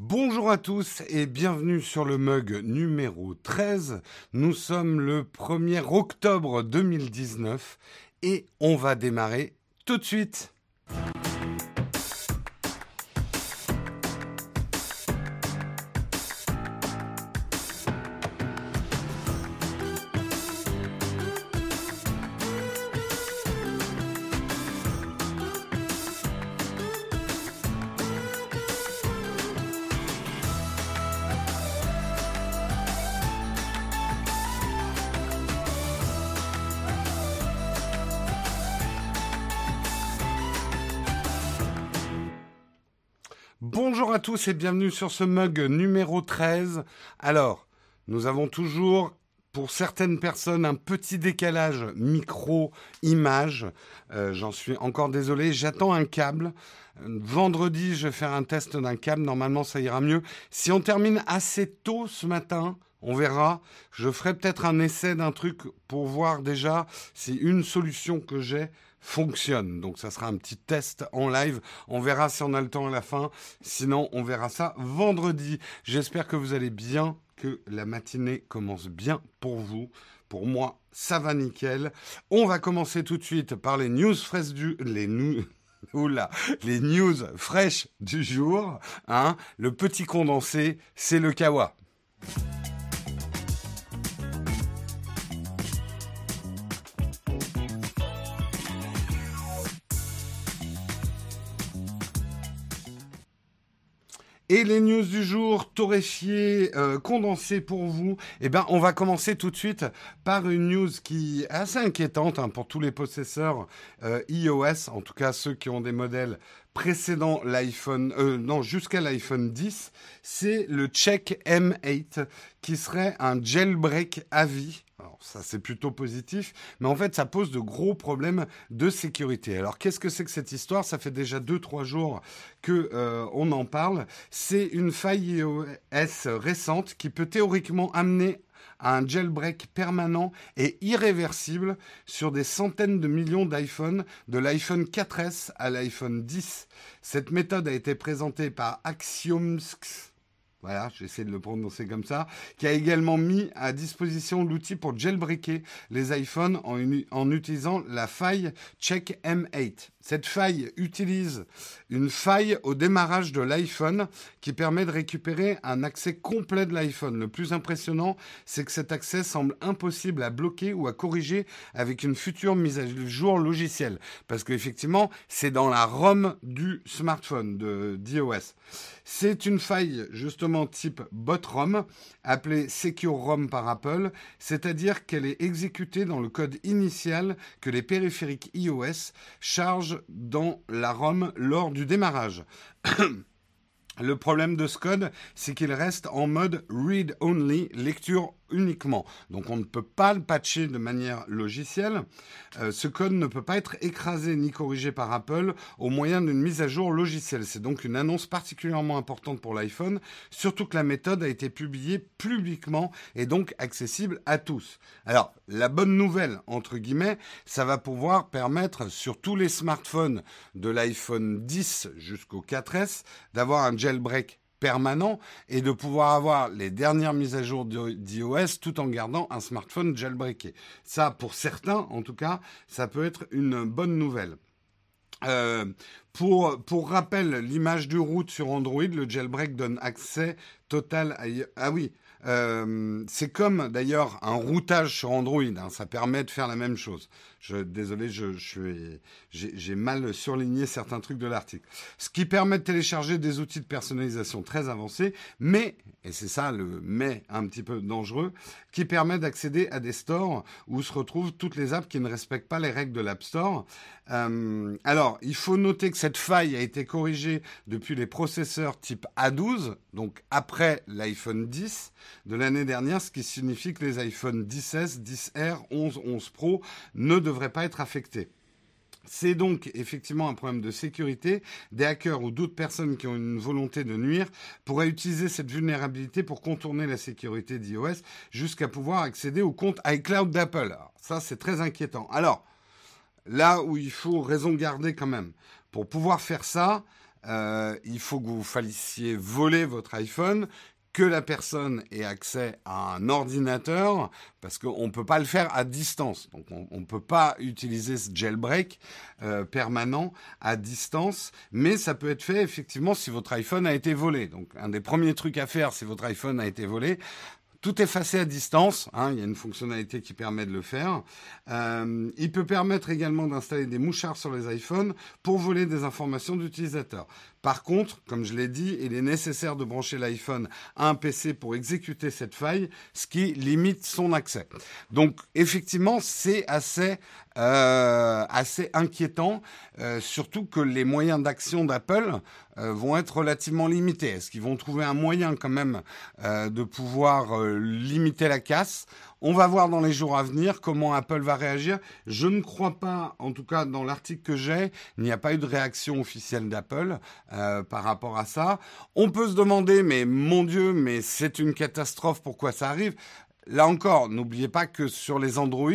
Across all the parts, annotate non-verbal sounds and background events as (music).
Bonjour à tous et bienvenue sur le mug numéro 13. Nous sommes le 1er octobre 2019 et on va démarrer tout de suite. Bienvenue sur ce mug numéro 13. Alors, nous avons toujours pour certaines personnes un petit décalage micro-image. Euh, J'en suis encore désolé. J'attends un câble. Vendredi, je vais faire un test d'un câble. Normalement, ça ira mieux. Si on termine assez tôt ce matin, on verra. Je ferai peut-être un essai d'un truc pour voir déjà si une solution que j'ai fonctionne. Donc ça sera un petit test en live. On verra si on a le temps à la fin. Sinon, on verra ça vendredi. J'espère que vous allez bien, que la matinée commence bien pour vous. Pour moi, ça va nickel. On va commencer tout de suite par les news fraîches du... Les. (laughs) Oula, les news fraîches du jour. Hein. Le petit condensé, c'est le kawa. Et les news du jour, torréfiées, euh, condensées pour vous. Eh ben, on va commencer tout de suite par une news qui est assez inquiétante hein, pour tous les possesseurs euh, iOS, en tout cas ceux qui ont des modèles précédents l'iPhone, euh, non, jusqu'à l'iPhone 10. C'est le Check M8 qui serait un jailbreak à vie. Alors ça c'est plutôt positif, mais en fait ça pose de gros problèmes de sécurité. Alors qu'est-ce que c'est que cette histoire? Ça fait déjà 2-3 jours que euh, on en parle. C'est une faille iOS récente qui peut théoriquement amener à un jailbreak permanent et irréversible sur des centaines de millions d'iPhone, de l'iPhone 4S à l'iPhone 10. Cette méthode a été présentée par Axiomsks voilà, j'essaie de le prononcer comme ça, qui a également mis à disposition l'outil pour jailbreaker les iPhones en, en, utilisant la faille Check M8. Cette faille utilise une faille au démarrage de l'iPhone qui permet de récupérer un accès complet de l'iPhone. Le plus impressionnant, c'est que cet accès semble impossible à bloquer ou à corriger avec une future mise à jour logicielle. Parce qu'effectivement, c'est dans la ROM du smartphone d'iOS. C'est une faille justement type bot-ROM, appelée Secure ROM par Apple, c'est-à-dire qu'elle est exécutée dans le code initial que les périphériques iOS chargent dans la ROM lors du démarrage. (coughs) Le problème de ce code, c'est qu'il reste en mode read only, lecture uniquement. Donc on ne peut pas le patcher de manière logicielle. Euh, ce code ne peut pas être écrasé ni corrigé par Apple au moyen d'une mise à jour logicielle. C'est donc une annonce particulièrement importante pour l'iPhone, surtout que la méthode a été publiée publiquement et donc accessible à tous. Alors la bonne nouvelle, entre guillemets, ça va pouvoir permettre sur tous les smartphones de l'iPhone 10 jusqu'au 4S d'avoir un jailbreak permanent et de pouvoir avoir les dernières mises à jour d'iOS tout en gardant un smartphone jailbreaké. Ça, pour certains, en tout cas, ça peut être une bonne nouvelle. Euh, pour, rappel, l'image du route sur Android, le jailbreak donne accès total à... Ah oui, euh, c'est comme d'ailleurs un routage sur Android, hein, ça permet de faire la même chose. Je, désolé, j'ai mal surligné certains trucs de l'article. Ce qui permet de télécharger des outils de personnalisation très avancés, mais, et c'est ça le mais un petit peu dangereux, qui permet d'accéder à des stores où se retrouvent toutes les apps qui ne respectent pas les règles de l'App Store. Euh, alors, il faut noter que cette faille a été corrigée depuis les processeurs type A12, donc après l'iPhone 10 de l'année dernière, ce qui signifie que les iPhone 10S, 10R, 11, 11 Pro ne devraient pas être affectés. C'est donc effectivement un problème de sécurité. Des hackers ou d'autres personnes qui ont une volonté de nuire pourraient utiliser cette vulnérabilité pour contourner la sécurité d'iOS jusqu'à pouvoir accéder au compte iCloud d'Apple. Ça, c'est très inquiétant. Alors, là où il faut raison garder quand même, pour pouvoir faire ça, euh, il faut que vous fassiez voler votre iPhone, que la personne ait accès à un ordinateur, parce qu'on ne peut pas le faire à distance. Donc on ne peut pas utiliser ce jailbreak euh, permanent à distance, mais ça peut être fait effectivement si votre iPhone a été volé. Donc un des premiers trucs à faire si votre iPhone a été volé, tout effacé à distance, hein, il y a une fonctionnalité qui permet de le faire. Euh, il peut permettre également d'installer des mouchards sur les iPhones pour voler des informations d'utilisateurs. Par contre, comme je l'ai dit, il est nécessaire de brancher l'iPhone à un PC pour exécuter cette faille, ce qui limite son accès. Donc effectivement, c'est assez, euh, assez inquiétant, euh, surtout que les moyens d'action d'Apple euh, vont être relativement limités. Est-ce qu'ils vont trouver un moyen quand même de pouvoir limiter la casse? On va voir dans les jours à venir comment Apple va réagir. Je ne crois pas, en tout cas dans l'article que j'ai, il n'y a pas eu de réaction officielle d'Apple par rapport à ça. On peut se demander, mais mon Dieu, mais c'est une catastrophe, pourquoi ça arrive? Là encore, n'oubliez pas que sur les Android,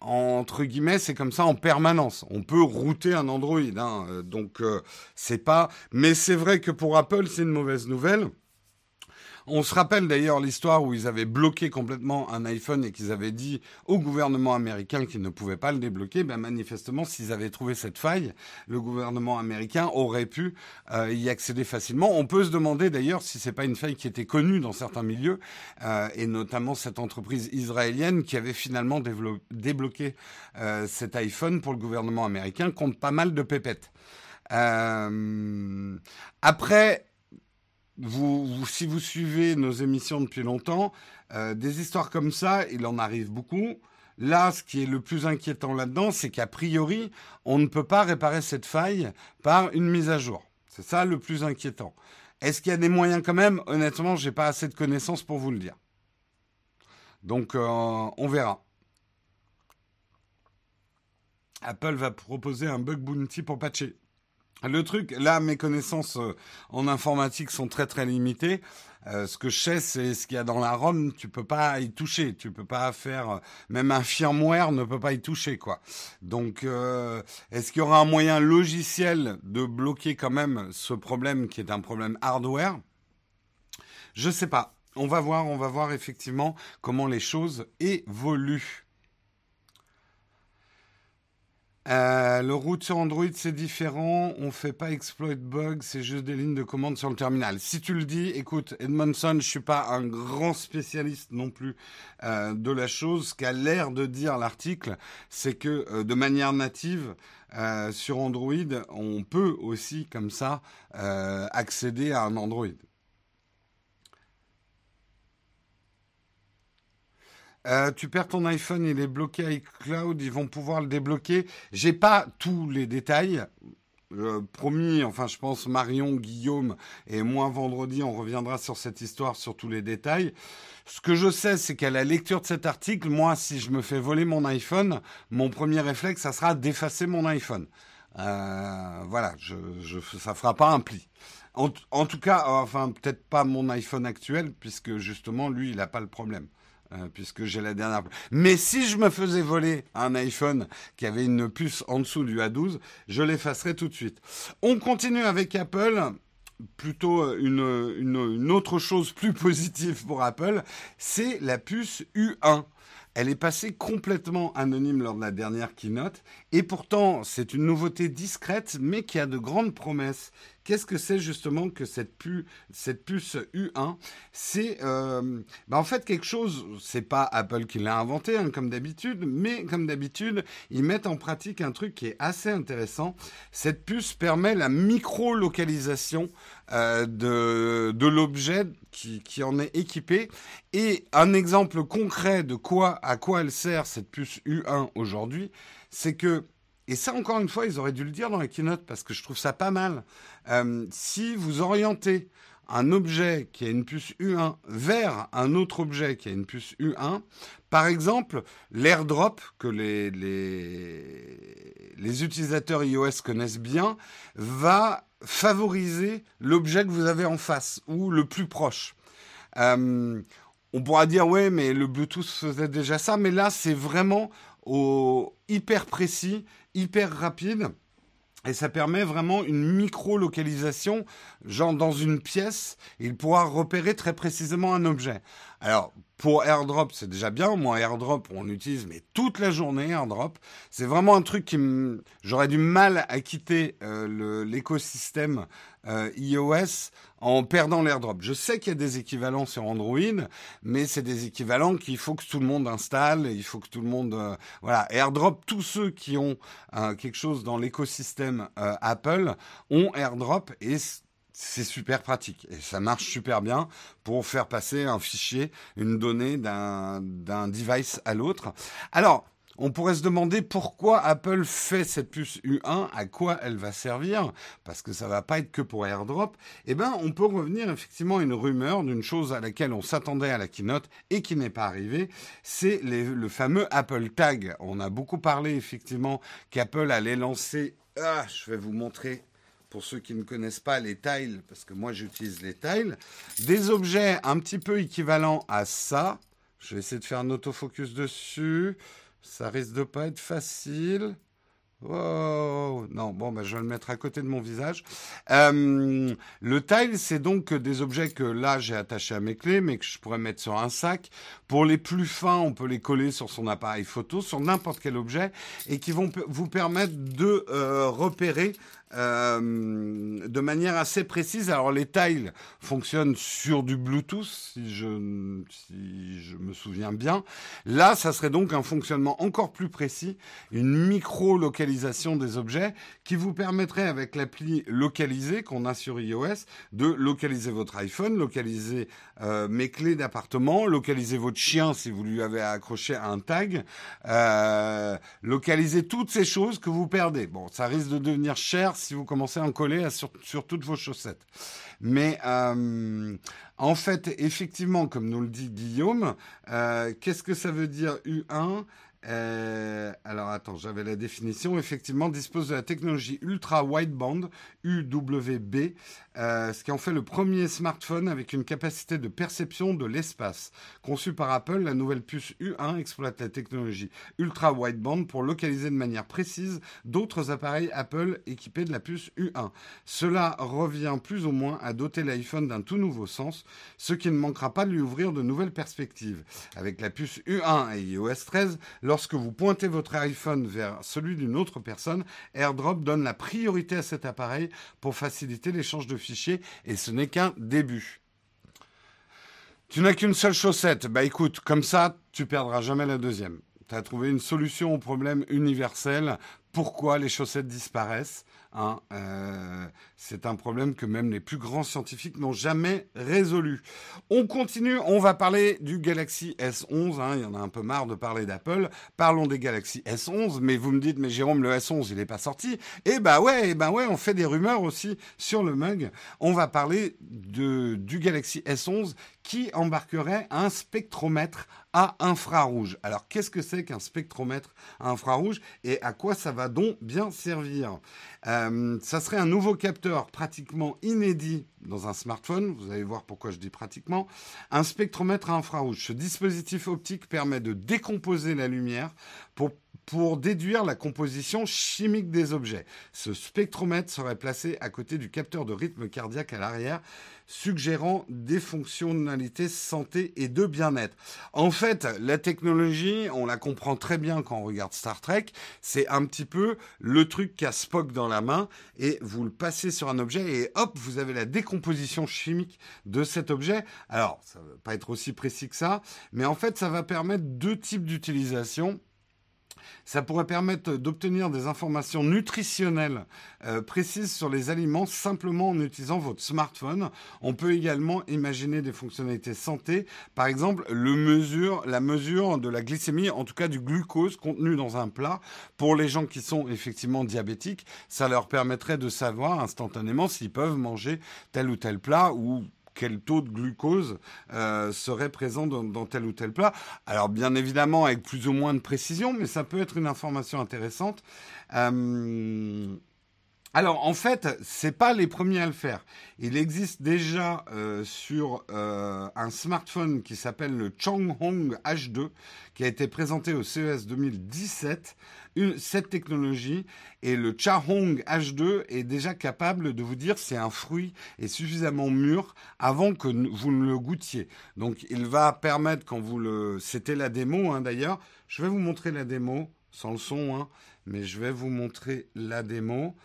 entre guillemets, c'est comme ça en permanence. On peut router un Android, hein, euh, donc euh, c'est pas. Mais c'est vrai que pour Apple, c'est une mauvaise nouvelle. On se rappelle d'ailleurs l'histoire où ils avaient bloqué complètement un iPhone et qu'ils avaient dit au gouvernement américain qu'ils ne pouvaient pas le débloquer. Ben manifestement, s'ils avaient trouvé cette faille, le gouvernement américain aurait pu euh, y accéder facilement. On peut se demander d'ailleurs si c'est pas une faille qui était connue dans certains milieux euh, et notamment cette entreprise israélienne qui avait finalement débloqué euh, cet iPhone pour le gouvernement américain contre pas mal de pépettes. après, si vous suivez nos émissions depuis longtemps, euh, des histoires comme ça, il en arrive beaucoup. Là, ce qui est le plus inquiétant là-dedans, c'est qu'a priori, on ne peut pas réparer cette faille par une mise à jour. C'est ça le plus inquiétant. Est-ce qu'il y a des moyens quand même? Honnêtement, j'ai pas assez de connaissances pour vous le dire. Donc, euh, on verra. Apple va proposer un bug bounty pour patcher. Le truc, là, mes connaissances euh, en informatique sont très très limitées. Euh, ce que je sais, c'est ce qu'il y a dans la ROM, tu peux pas y toucher, tu peux pas faire, euh, même un firmware ne peut pas y toucher, quoi. Donc, est-ce qu'il y aura un moyen logiciel de bloquer quand même ce problème qui est un problème hardware? Je sais pas. On va voir, on va voir effectivement comment les choses évoluent. Euh, le route sur Android, c'est différent. On fait pas exploit bug, c'est juste des lignes de commande sur le terminal. Si tu le dis, écoute, Edmondson, je suis pas un grand spécialiste non plus euh, de la chose. Ce qu'a l'air de dire l'article, c'est que euh, de manière native, sur Android, on peut aussi comme ça accéder à un Android. Euh, tu perds ton iPhone, il est bloqué iCloud, ils vont pouvoir le débloquer. J'ai pas tous les détails. Euh, promis, enfin je pense Marion, Guillaume et moi vendredi, on reviendra sur cette histoire, sur tous les détails. Ce que je sais, c'est qu'à la lecture de cet article, moi, si je me fais voler mon iPhone, mon premier réflexe, ça sera d'effacer mon iPhone. Euh, voilà, je, je, ça fera pas un pli. En, en tout cas, enfin peut-être pas mon iPhone actuel, puisque justement lui, il n'a pas le problème. Euh, puisque j'ai la dernière. Mais si je me faisais voler un iPhone qui avait une puce en dessous du A12, je l'effacerais tout de suite. On continue avec Apple. Plutôt euh, une, une, une autre chose plus positive pour Apple, c'est la puce U1. Elle est passée complètement anonyme lors de la dernière keynote, et pourtant c'est une nouveauté discrète, mais qui a de grandes promesses. Qu'est-ce que c'est justement que cette, puce U1 C'est euh, bah, en fait quelque chose, c'est pas Apple qui l'a inventé hein, comme d'habitude, mais comme d'habitude, ils mettent en pratique un truc qui est assez intéressant. Cette puce permet la micro-localisation euh, de, de l'objet qui, qui, en est équipé. Et un exemple concret de quoi, à quoi elle sert cette puce U1 aujourd'hui, c'est que et ça, encore une fois, ils auraient dû le dire dans la keynote parce que je trouve ça pas mal. Euh, si vous orientez un objet qui a une puce U1 vers un autre objet qui a une puce U1, par exemple, l'airdrop que les, les, utilisateurs iOS connaissent bien va favoriser l'objet que vous avez en face ou le plus proche. Euh, on pourra dire ouais, mais le Bluetooth faisait déjà ça, mais là c'est vraiment au hyper précis hyper rapide. Et ça permet vraiment une micro-localisation, genre dans une pièce, il pourra repérer très précisément un objet. Alors, pour AirDrop, c'est déjà bien. Moi, AirDrop, on utilise mais toute la journée AirDrop. C'est vraiment un truc qui j'aurais du mal à quitter euh, l'écosystème euh, iOS en perdant l'AirDrop. Je sais qu'il y a des équivalents sur Android, mais c'est des équivalents qu'il faut que tout le monde installe. Il faut que tout le monde, euh, voilà, AirDrop. Tous ceux qui ont quelque chose dans l'écosystème Apple ont AirDrop et c'est super pratique et ça marche super bien pour faire passer un fichier, une donnée d'un device à l'autre. Alors, on pourrait se demander pourquoi Apple fait cette puce U1, à quoi elle va servir, parce que ça va pas être que pour AirDrop. Eh ben, on peut revenir effectivement à une rumeur d'une chose à laquelle on s'attendait à la keynote et qui n'est pas arrivée, c'est le fameux Apple Tag. On a beaucoup parlé effectivement qu'Apple allait lancer. Ah, je vais vous montrer pour ceux qui ne connaissent pas les tiles, parce que moi j'utilise les tiles, des objets un petit peu équivalents à ça. Je vais essayer de faire un autofocus dessus. Ça risque de pas être facile. Oh non, bon, bah, je vais le mettre à côté de mon visage. Euh, le tile, c'est donc des objets que là j'ai attachés à mes clés, mais que je pourrais mettre sur un sac. Pour les plus fins, on peut les coller sur son appareil photo, sur n'importe quel objet, et qui vont vous permettre de euh, repérer euh, de manière assez précise. Alors les tiles fonctionnent sur du Bluetooth, si je, me souviens bien. Là, ça serait donc un fonctionnement encore plus précis, une micro-localisation des objets qui vous permettrait avec l'appli localisée qu'on a sur iOS de localiser votre iPhone, localiser euh, mes clés d'appartement, localiser votre chien si vous lui avez accroché un tag, euh, localiser toutes ces choses que vous perdez. Bon, ça risque de devenir cher si vous commencez à en coller sur, toutes vos chaussettes. Mais euh, en fait, effectivement, comme nous le dit Guillaume, euh, qu'est-ce que ça veut dire U1 euh, alors attends, j'avais la définition. Effectivement, dispose de la technologie ultra wideband UWB, euh, ce qui en fait le premier smartphone avec une capacité de perception de l'espace. Conçu par Apple, la nouvelle puce U1 exploite la technologie ultra wideband pour localiser de manière précise d'autres appareils Apple équipés de la puce U1. Cela revient plus ou moins à doter l'iPhone d'un tout nouveau sens, ce qui ne manquera pas de lui ouvrir de nouvelles perspectives. Avec la puce U1 et iOS 13, lorsque vous pointez votre iPhone vers celui d'une autre personne, AirDrop donne la priorité à cet appareil pour faciliter l'échange de fichiers et ce n'est qu'un début. Tu n'as qu'une seule chaussette. Bah écoute, comme ça, tu perdras jamais la deuxième. Tu as trouvé une solution au problème universel. Pourquoi les chaussettes disparaissent? Hein, euh, c'est un problème que même les plus grands scientifiques n'ont jamais résolu. On continue, on va parler du Galaxy S11. Hein, il y en a un peu marre de parler d'Apple. Parlons des Galaxy S11. Mais vous me dites, mais Jérôme, le S11, il n'est pas sorti. Eh ben ouais, eh ben ouais, on fait des rumeurs aussi sur le mug. On va parler du Galaxy S11 qui embarquerait un spectromètre infrarouge. Alors qu'est-ce que c'est qu'un spectromètre infrarouge et à quoi ça va donc bien servir? Euh, Ça serait un nouveau capteur pratiquement inédit dans un smartphone. Vous allez voir pourquoi je dis pratiquement. Un spectromètre infrarouge. Ce dispositif optique permet de décomposer la lumière pour pour déduire la composition chimique des objets. Ce spectromètre serait placé à côté du capteur de rythme cardiaque à l'arrière, suggérant des fonctionnalités santé et de bien-être. En fait, la technologie, on la comprend très bien quand on regarde Star Trek, c'est un petit peu le truc qu'a Spock dans la main et vous le passez sur un objet et hop, vous avez la décomposition chimique de cet objet. Alors, ça va pas être aussi précis que ça, mais en fait, ça va permettre deux types d'utilisation ça pourrait permettre d'obtenir des informations nutritionnelles euh, précises sur les aliments simplement en utilisant votre smartphone. On peut également imaginer des fonctionnalités santé, par exemple la mesure de la glycémie, en tout cas du glucose contenu dans un plat. Pour les gens qui sont effectivement diabétiques, ça leur permettrait de savoir instantanément s'ils peuvent manger tel ou tel plat ou quel taux de glucose euh, serait présent dans, tel ou tel plat. Alors bien évidemment avec plus ou moins de précision, mais ça peut être une information intéressante. Euh, alors en fait, c'est pas les premiers à le faire. Il existe déjà euh, sur un smartphone qui s'appelle le Changhong H2, qui a été présenté au CES 2017, cette technologie et le Chahong H2 est déjà capable de vous dire si un fruit est suffisamment mûr avant que vous ne le goûtiez. Donc il va permettre quand vous le, c'était la démo hein, d'ailleurs. Je vais vous montrer la démo sans le son, hein, mais je vais vous montrer la démo.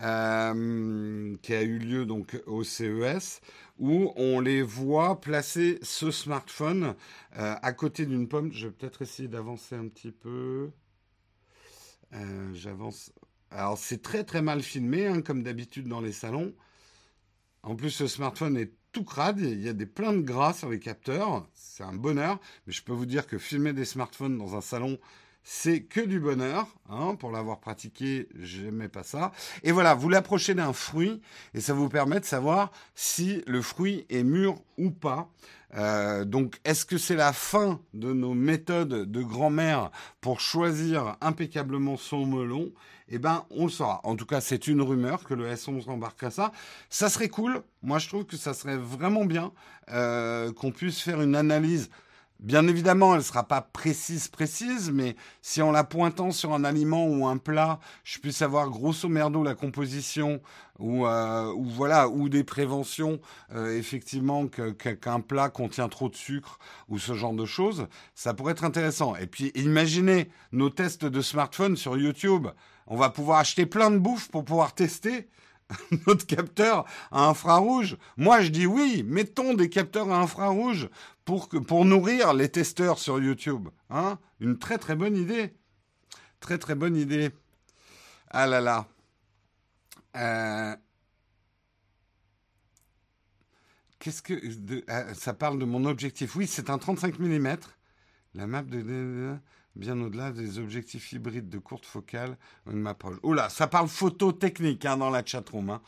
Euh, qui a eu lieu donc au CES, où on les voit placer ce smartphone euh, à côté d'une pomme. Je vais peut-être essayer d'avancer un petit peu. Euh, j'avance. Alors c'est très très mal filmé, hein, comme d'habitude dans les salons. En plus, ce smartphone est tout crade. Il y a des pleins de gras sur les capteurs. C'est un bonheur. Mais je peux vous dire que filmer des smartphones dans un salon, c'est que du bonheur. Hein, pour l'avoir pratiqué, j'aimais pas ça. Et voilà, vous l'approchez d'un fruit et ça vous permet de savoir si le fruit est mûr ou pas. Euh, donc, est-ce que c'est la fin de nos méthodes de grand-mère pour choisir impeccablement son melon? Eh ben, on le saura. En tout cas, c'est une rumeur que le S11 embarque à ça. Ça serait cool. Moi, je trouve que ça serait vraiment bien euh, qu'on puisse faire une analyse Bien évidemment, elle ne sera pas précise, précise, mais si en la pointant sur un aliment ou un plat, je puisse savoir grosso merdo la composition ou, euh, ou voilà ou des préventions, euh, effectivement qu'un plat contient trop de sucre ou ce genre de choses, ça pourrait être intéressant. Et puis imaginez nos tests de smartphone sur YouTube. On va pouvoir acheter plein de bouffe pour pouvoir tester (laughs) notre capteur à infrarouge Moi, je dis oui, mettons des capteurs à infrarouge pour, nourrir les testeurs sur YouTube. Hein Une très très bonne idée. Très très bonne idée. Ah là là. Euh, qu'est-ce que. Euh, ça parle de mon objectif. Oui, c'est un 35 mm. La map de bien au-delà des objectifs hybrides de courte focale, une map proche. Oh là, ça parle photo technique hein, dans la chatroom. Hein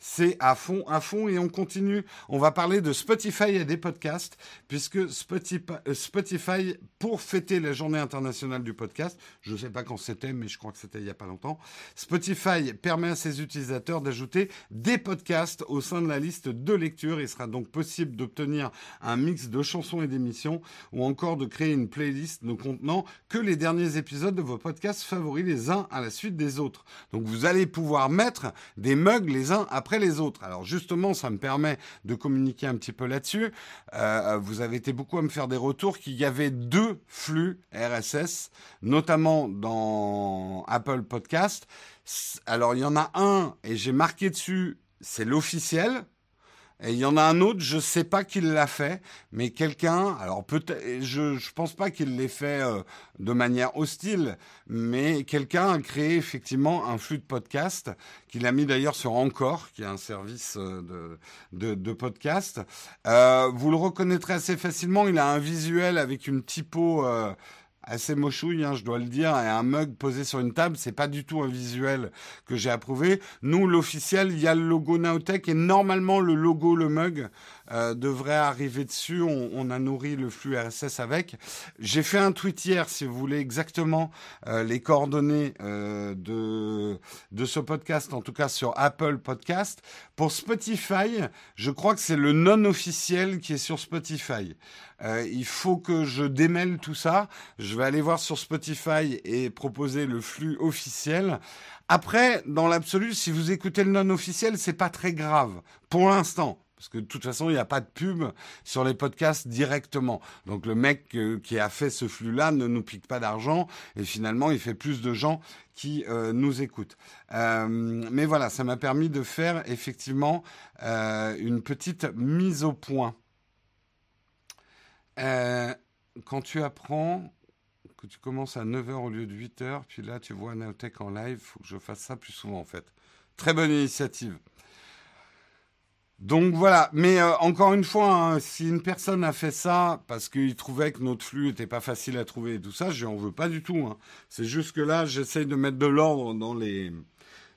c'est à fond, à fond, et on continue. On va parler de Spotify et des podcasts, puisque Spotify, pour fêter la journée internationale du podcast, je ne sais pas quand c'était, mais je crois que c'était il n'y a pas longtemps, Spotify permet à ses utilisateurs d'ajouter des podcasts au sein de la liste de lecture. Il sera donc possible d'obtenir un mix de chansons et d'émissions, ou encore de créer une playlist ne contenant que les derniers épisodes de vos podcasts favoris les uns à la suite des autres. Donc vous allez pouvoir mettre des mugs les uns après les autres. Alors justement, ça me permet de communiquer un petit peu là-dessus. Euh, vous avez été beaucoup à me faire des retours qu'il y avait deux flux RSS, notamment dans Apple Podcast. Alors il y en a un, et j'ai marqué dessus, c'est l'officiel, et il y en a un autre, je sais pas qui l'a fait, mais quelqu'un, alors peut-être, je ne pense pas qu'il l'ait fait euh, de manière hostile, mais quelqu'un a créé effectivement un flux de podcast qu'il a mis d'ailleurs sur Encore, qui est un service euh, de, de, podcast. Euh, vous le reconnaîtrez assez facilement, il a un visuel avec une typo assez mochouille, hein, je dois le dire, et un mug posé sur une table, c'est pas du tout un visuel que j'ai approuvé. Nous, l'officiel, il y a le logo Nowtech et normalement le logo, le mug, euh, devrait arriver dessus. On, a nourri le flux RSS avec. J'ai fait un tweet hier, si vous voulez exactement euh, les coordonnées euh, de, de ce podcast, en tout cas sur Apple Podcast. Pour Spotify, je crois que c'est le non officiel qui est sur Spotify. il faut que je démêle tout ça. Je vais aller voir sur Spotify et proposer le flux officiel. Après, dans l'absolu, si vous écoutez le non officiel, c'est pas très grave pour l'instant. Parce que de toute façon, il n'y a pas de pub sur les podcasts directement. Donc le mec euh, qui a fait ce flux-là ne nous pique pas d'argent et finalement, il fait plus de gens qui euh, nous écoutent. Euh, mais voilà, ça m'a permis de faire effectivement une petite mise au point. quand tu apprends que tu commences à 9h au lieu de 8h, puis là tu vois Naotech en live, faut que je fasse ça plus souvent en fait. Très bonne initiative. Donc voilà, mais euh, encore une fois, hein, si une personne a fait ça parce qu'il trouvait que notre flux était pas facile à trouver et tout ça, je n'en veux pas du tout. Hein. C'est juste que là, j'essaye de mettre de l'ordre dans les,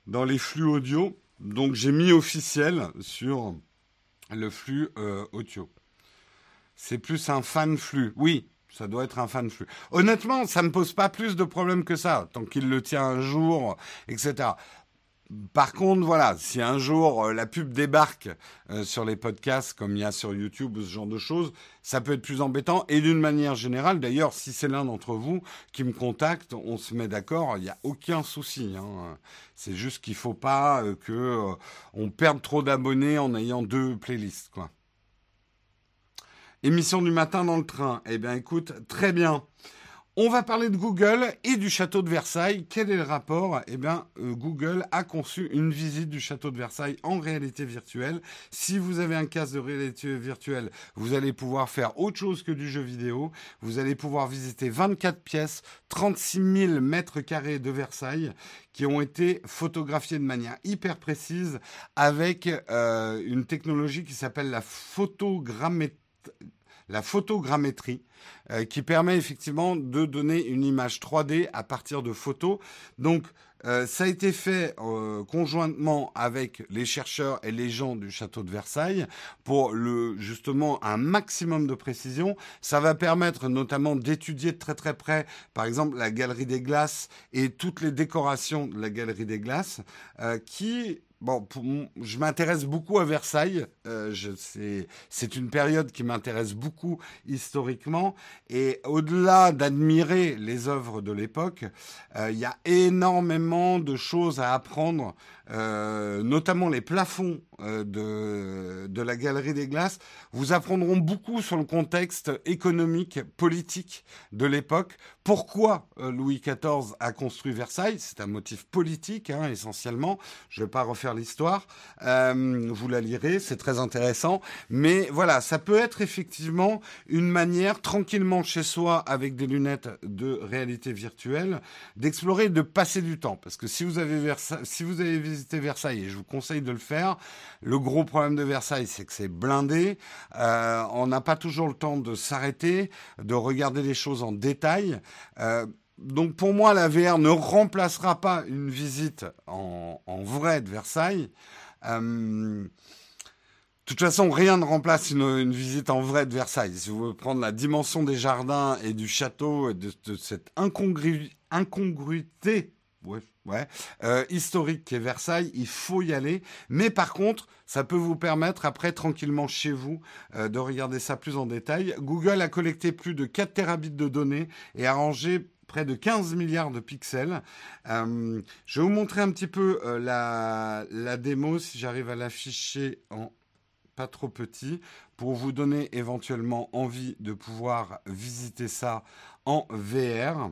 dans les flux audio. Donc j'ai mis officiel sur le flux euh, audio. C'est plus un fan flux. Oui, ça doit être un fan flux. Honnêtement, ça ne me pose pas plus de problèmes que ça, tant qu'il le tient un jour, etc par contre, voilà, si un jour euh, la pub débarque euh, sur les podcasts comme il y a sur YouTube ou ce genre de choses, ça peut être plus embêtant. Et d'une manière générale, d'ailleurs, si c'est l'un d'entre vous qui me contacte, on se met d'accord, il n'y a aucun souci. Hein. C'est juste qu'il ne faut pas qu'on que on perde trop d'abonnés en ayant deux playlists. Émission du matin dans le train. Eh bien, écoute, très bien. On va parler de Google et du château de Versailles. Quel est le rapport? Eh bien, euh, Google a conçu une visite du château de Versailles en réalité virtuelle. Si vous avez un casque de réalité virtuelle, vous allez pouvoir faire autre chose que du jeu vidéo. Vous allez pouvoir visiter 24 pièces, 36 000 mètres carrés de Versailles qui ont été photographiés de manière hyper précise avec euh, une technologie qui s'appelle la photogrammétrie la photogrammétrie, euh, qui permet effectivement de donner une image 3D à partir de photos. Donc, euh, ça a été fait euh, conjointement avec les chercheurs et les gens du château de Versailles pour le justement un maximum de précision. Ça va permettre notamment d'étudier de très très près, par exemple, la galerie des glaces et toutes les décorations de la galerie des glaces, qui Bon, je m'intéresse beaucoup à Versailles. Euh, c'est une période qui m'intéresse beaucoup historiquement. Et au-delà d'admirer les œuvres de l'époque, euh, il y a énormément de choses à apprendre, euh, notamment les plafonds de, de la Galerie des Glaces, vous apprendront beaucoup sur le contexte économique, politique de l'époque. Pourquoi Louis XIV a construit Versailles? C'est un motif politique, hein, essentiellement. Je ne vais pas refaire l'histoire. Euh, vous la lirez, c'est très intéressant. Mais voilà, ça peut être effectivement une manière, tranquillement chez soi, avec des lunettes de réalité virtuelle, d'explorer, de passer du temps. Parce que si vous avez si vous avez visité Versailles, et je vous conseille de le faire, le gros problème de Versailles, c'est que c'est blindé. Euh, on n'a pas toujours le temps de s'arrêter, de regarder les choses en détail. Euh, donc pour moi, la VR ne remplacera pas une visite en, vrai de Versailles. Euh, de toute façon, rien ne remplace une, visite en vrai de Versailles. Si vous voulez prendre la dimension des jardins et du château, et de, cette incongruité euh, historique qui est Versailles, il faut y aller. Mais par contre, ça peut vous permettre après tranquillement chez vous euh, de regarder ça plus en détail. Google a collecté plus de 4 terabits de données et a rangé près de 15 milliards de pixels. Euh, je vais vous montrer un petit peu la, la, démo, si j'arrive à l'afficher en pas trop petit, pour vous donner éventuellement envie de pouvoir visiter ça en VR.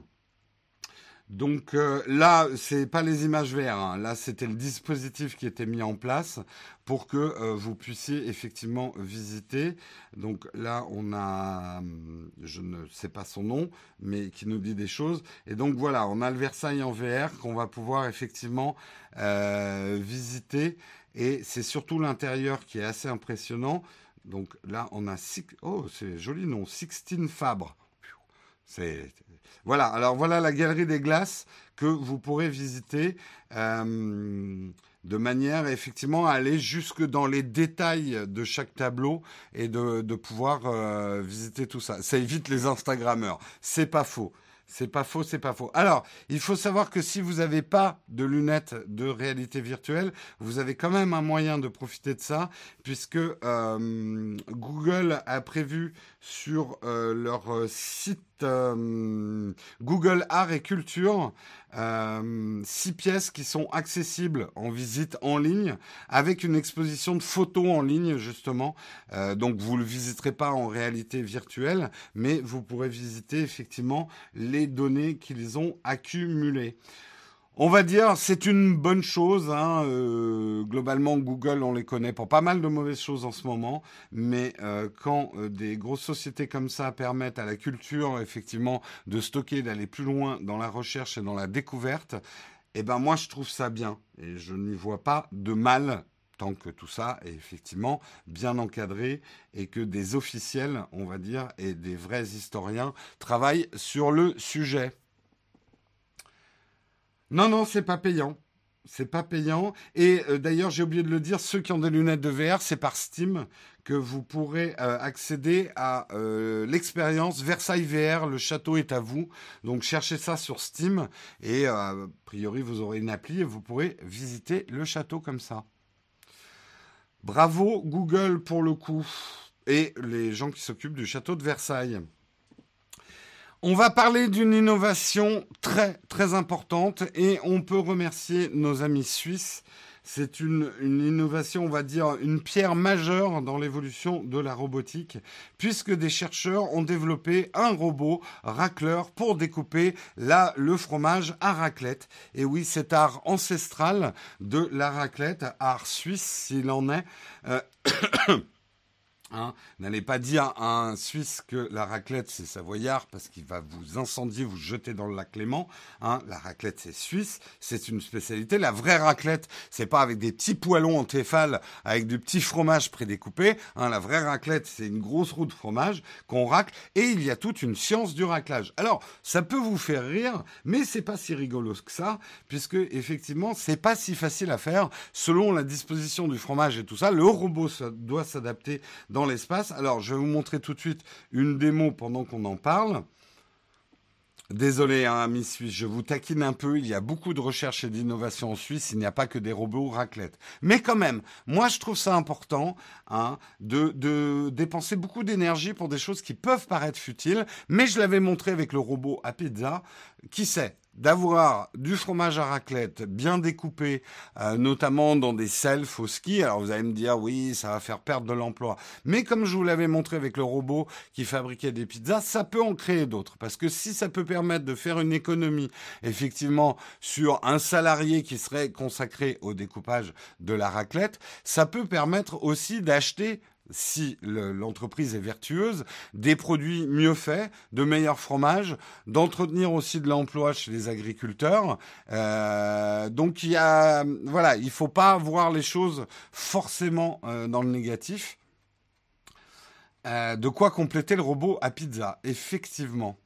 Donc euh, là, c'est pas les images VR. Hein. Là, c'était le dispositif qui était mis en place pour que euh, vous puissiez effectivement visiter. Donc là, on a, hum, je ne sais pas son nom, mais qui nous dit des choses. Et donc voilà, on a le Versailles en VR qu'on va pouvoir effectivement euh, visiter. Et c'est surtout l'intérieur qui est assez impressionnant. Donc là, on a six, oh, c'est joli nom, Sixtine Fabre. C'est voilà, alors voilà la galerie des glaces que vous pourrez visiter euh, de manière effectivement à aller jusque dans les détails de chaque tableau et de, pouvoir euh, visiter tout ça. Ça évite les Instagrammeurs, c'est pas faux. C'est pas faux, c'est pas faux. Alors, il faut savoir que si vous n'avez pas de lunettes de réalité virtuelle, vous avez quand même un moyen de profiter de ça, puisque euh, Google a prévu sur leur site euh, Google Art et Culture, euh, six pièces qui sont accessibles en visite en ligne, avec une exposition de photos en ligne justement. Euh, donc vous ne le visiterez pas en réalité virtuelle, mais vous pourrez visiter effectivement les données qu'ils ont accumulées. On va dire c'est une bonne chose. Hein, euh, globalement, Google, on les connaît pour pas mal de mauvaises choses en ce moment, mais euh, quand euh, des grosses sociétés comme ça permettent à la culture effectivement de stocker, d'aller plus loin dans la recherche et dans la découverte, eh ben moi je trouve ça bien et je n'y vois pas de mal tant que tout ça est effectivement bien encadré et que des officiels, on va dire, et des vrais historiens travaillent sur le sujet. Non, non, c'est pas payant. c'est pas payant. Et euh, d'ailleurs, j'ai oublié de le dire, ceux qui ont des lunettes de VR, c'est par Steam que vous pourrez euh, accéder à euh, l'expérience Versailles VR. Le château est à vous. Donc cherchez ça sur Steam et a priori vous aurez une appli et vous pourrez visiter le château comme ça. Bravo Google pour le coup et les gens qui s'occupent du château de Versailles. On va parler d'une innovation très très importante et on peut remercier nos amis suisses. C'est une, innovation, on va dire, une pierre majeure dans l'évolution de la robotique, puisque des chercheurs ont développé un robot racleur pour découper là le fromage à raclette. Et oui, cet art ancestral de la raclette, art suisse s'il en est. Euh, Hein, n'allez pas dire à un Suisse que la raclette c'est savoyard parce qu'il va vous incendier, vous jeter dans le lac Léman. Hein, la raclette c'est suisse, c'est une spécialité. La vraie raclette, c'est pas avec des petits poêlons en téfal avec du petit fromage prédécoupé. Hein, la vraie raclette, c'est une grosse roue de fromage qu'on racle et il y a toute une science du raclage. Alors, ça peut vous faire rire, mais c'est pas si rigolo que ça, puisque effectivement, c'est pas si facile à faire selon la disposition du fromage et tout ça. Le robot doit s'adapter dans l'espace. Alors, je vais vous montrer tout de suite une démo pendant qu'on en parle. Désolé, hein, amis suisses, je vous taquine un peu. Il y a beaucoup de recherche et d'innovation en Suisse. Il n'y a pas que des robots raclette. Mais quand même, moi, je trouve ça important hein, de, de dépenser beaucoup d'énergie pour des choses qui peuvent paraître futiles. Mais je l'avais montré avec le robot à pizza. Qui sait? D'avoir du fromage à raclette bien découpé, euh, notamment dans des selfs au ski. Alors vous allez me dire, oui, ça va faire perdre de l'emploi. Mais comme je vous l'avais montré avec le robot qui fabriquait des pizzas, ça peut en créer d'autres. Parce que si ça peut permettre de faire une économie, effectivement, sur un salarié qui serait consacré au découpage de la raclette, ça peut permettre aussi d'acheter si l'entreprise est vertueuse, des produits mieux faits, de meilleurs fromages, d'entretenir aussi de l'emploi chez les agriculteurs. Euh, donc il y a, voilà, il faut pas voir les choses forcément euh, dans le négatif. Euh, de quoi compléter le robot à pizza, effectivement.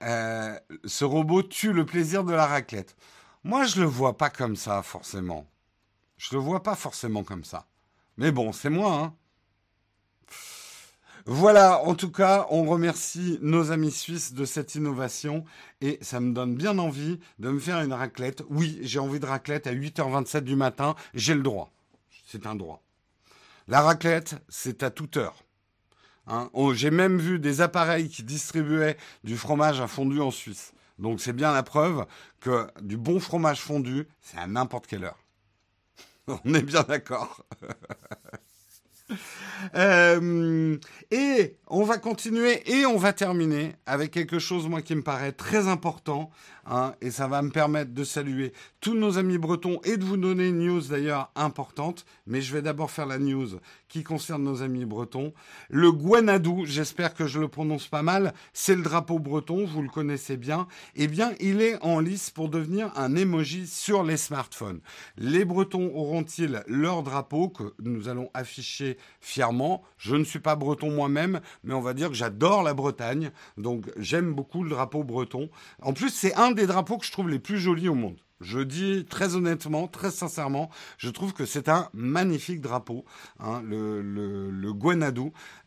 ce robot tue le plaisir de la raclette. Moi, je le vois pas comme ça forcément. Je le vois pas forcément comme ça. Mais bon, c'est moi. Hein. Voilà, en tout cas, on remercie nos amis suisses de cette innovation et ça me donne bien envie de me faire une raclette. Oui, j'ai envie de raclette à 8h27 du matin, j'ai le droit. C'est un droit. La raclette, c'est à toute heure. Hein. Oh, j'ai même vu des appareils qui distribuaient du fromage à fondu en Suisse. Donc c'est bien la preuve que du bon fromage fondu, c'est à n'importe quelle heure. (laughs) On est bien d'accord. (laughs) Euh, et on va continuer et on va terminer avec quelque chose moi qui me paraît très important hein, et ça va me permettre de saluer tous nos amis bretons et de vous donner une news d'ailleurs importante. Mais je vais d'abord faire la news qui concerne nos amis bretons. Le Guanadou, j'espère que je le prononce pas mal, c'est le drapeau breton, vous le connaissez bien. Eh bien, il est en lice pour devenir un emoji sur les smartphones. Les Bretons auront-ils leur drapeau que nous allons afficher fièrement? Je ne suis pas breton moi-même, mais on va dire que j'adore la Bretagne, donc j'aime beaucoup le drapeau breton. En plus, c'est un des drapeaux que je trouve les plus jolis au monde. Je dis très honnêtement, très sincèrement, je trouve que c'est un magnifique drapeau, hein, le, le.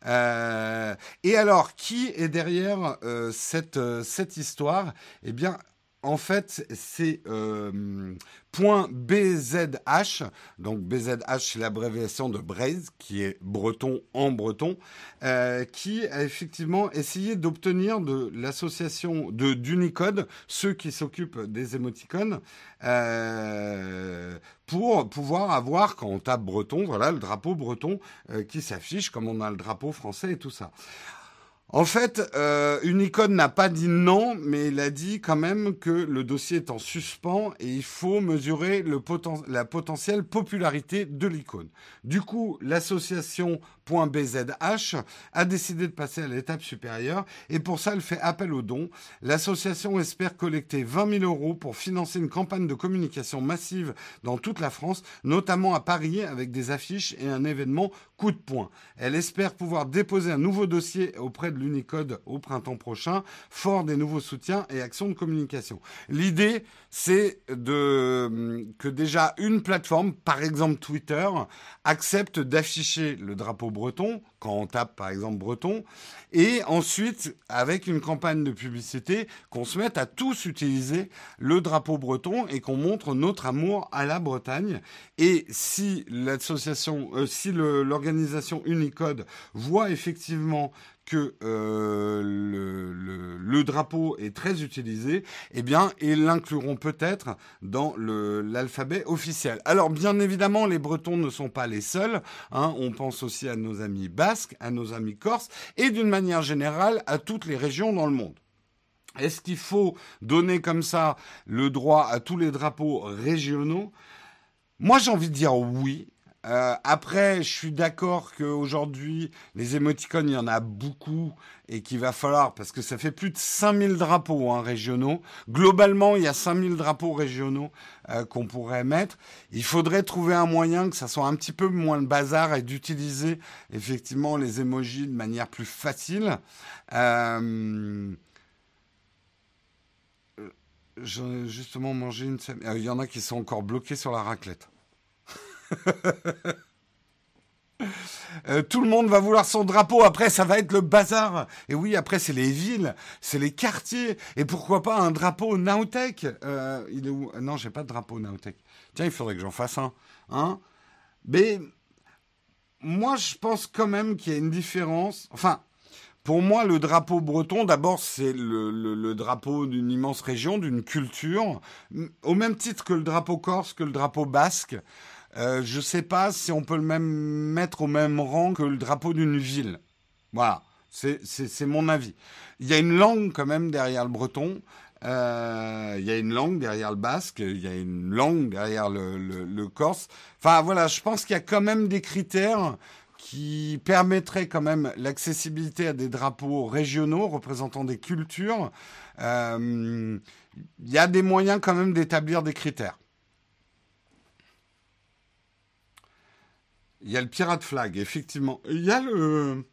Euh, et alors, qui est derrière euh, cette, euh, cette histoire? Eh bien, en fait, c'est euh, .bzh, donc BZH c'est l'abréviation de Braise, qui est breton en breton, euh, qui a effectivement essayé d'obtenir de l'association de d'Unicode, ceux qui s'occupent des émoticônes, euh, pour pouvoir avoir, quand on tape breton, voilà le drapeau breton euh, qui s'affiche, comme on a le drapeau français et tout ça. En fait, euh, Unicode n'a pas dit non, mais il a dit quand même que le dossier est en suspens et il faut mesurer la potentielle popularité de l'icône. Du coup, l'association Bzh a décidé de passer à l'étape supérieure et pour ça elle fait appel aux dons. L'association espère collecter 20 000 euros pour financer une campagne de communication massive dans toute la France, notamment à Paris avec des affiches et un événement coup de poing. Elle espère pouvoir déposer un nouveau dossier auprès de l'Unicode au printemps prochain, fort des nouveaux soutiens et actions de communication. L'idée, c'est de que déjà une plateforme, par exemple Twitter, accepte d'afficher le drapeau breton quand on tape par exemple breton, et ensuite avec une campagne de publicité qu'on se mette à tous utiliser le drapeau breton et qu'on montre notre amour à la Bretagne. Et si l'association, euh, si l'organisation Unicode voit effectivement que euh, le, drapeau est très utilisé, eh bien, ils l'incluront peut-être dans l'alphabet officiel. Alors, bien évidemment, les Bretons ne sont pas les seuls. Hein. on pense aussi à nos amis basques, à nos amis corses, et d'une manière générale à toutes les régions dans le monde. Est-ce qu'il faut donner comme ça le droit à tous les drapeaux régionaux? Moi, j'ai envie de dire oui. Euh, après, je suis d'accord qu'aujourd'hui, les émoticônes, il y en a beaucoup et qu'il va falloir, parce que ça fait plus de 5000 drapeaux hein, régionaux. Globalement, il y a 5000 drapeaux régionaux euh, qu'on pourrait mettre. Il faudrait trouver un moyen que ça soit un petit peu moins de bazar et d'utiliser effectivement les émojis de manière plus facile. Euh, J'en ai justement mangé une. Il y en a qui sont encore bloqués sur la raclette. Euh, tout le monde va vouloir son drapeau. Après, ça va être le bazar. Et oui, après, c'est les villes, c'est les quartiers. Et pourquoi pas un drapeau Nautech euh, où? Non, j'ai pas de drapeau Nautech. Tiens, il faudrait que j'en fasse un. Hein Mais moi, je pense quand même qu'il y a une différence. Enfin, pour moi, le drapeau breton, d'abord, c'est le, drapeau d'une immense région, d'une culture, au même titre que le drapeau corse, que le drapeau basque. Euh, je ne sais pas si on peut le même mettre au même rang que le drapeau d'une ville. Voilà, c'est mon avis. Il y a une langue quand même derrière le breton. Euh, il y a une langue derrière le basque, il y a une langue derrière le, le corse. Enfin voilà, je pense qu'il y a quand même des critères qui permettraient quand même l'accessibilité à des drapeaux régionaux représentant des cultures. Euh, il y a des moyens quand même d'établir des critères. Il y a le pirate flag, effectivement. Il y a le,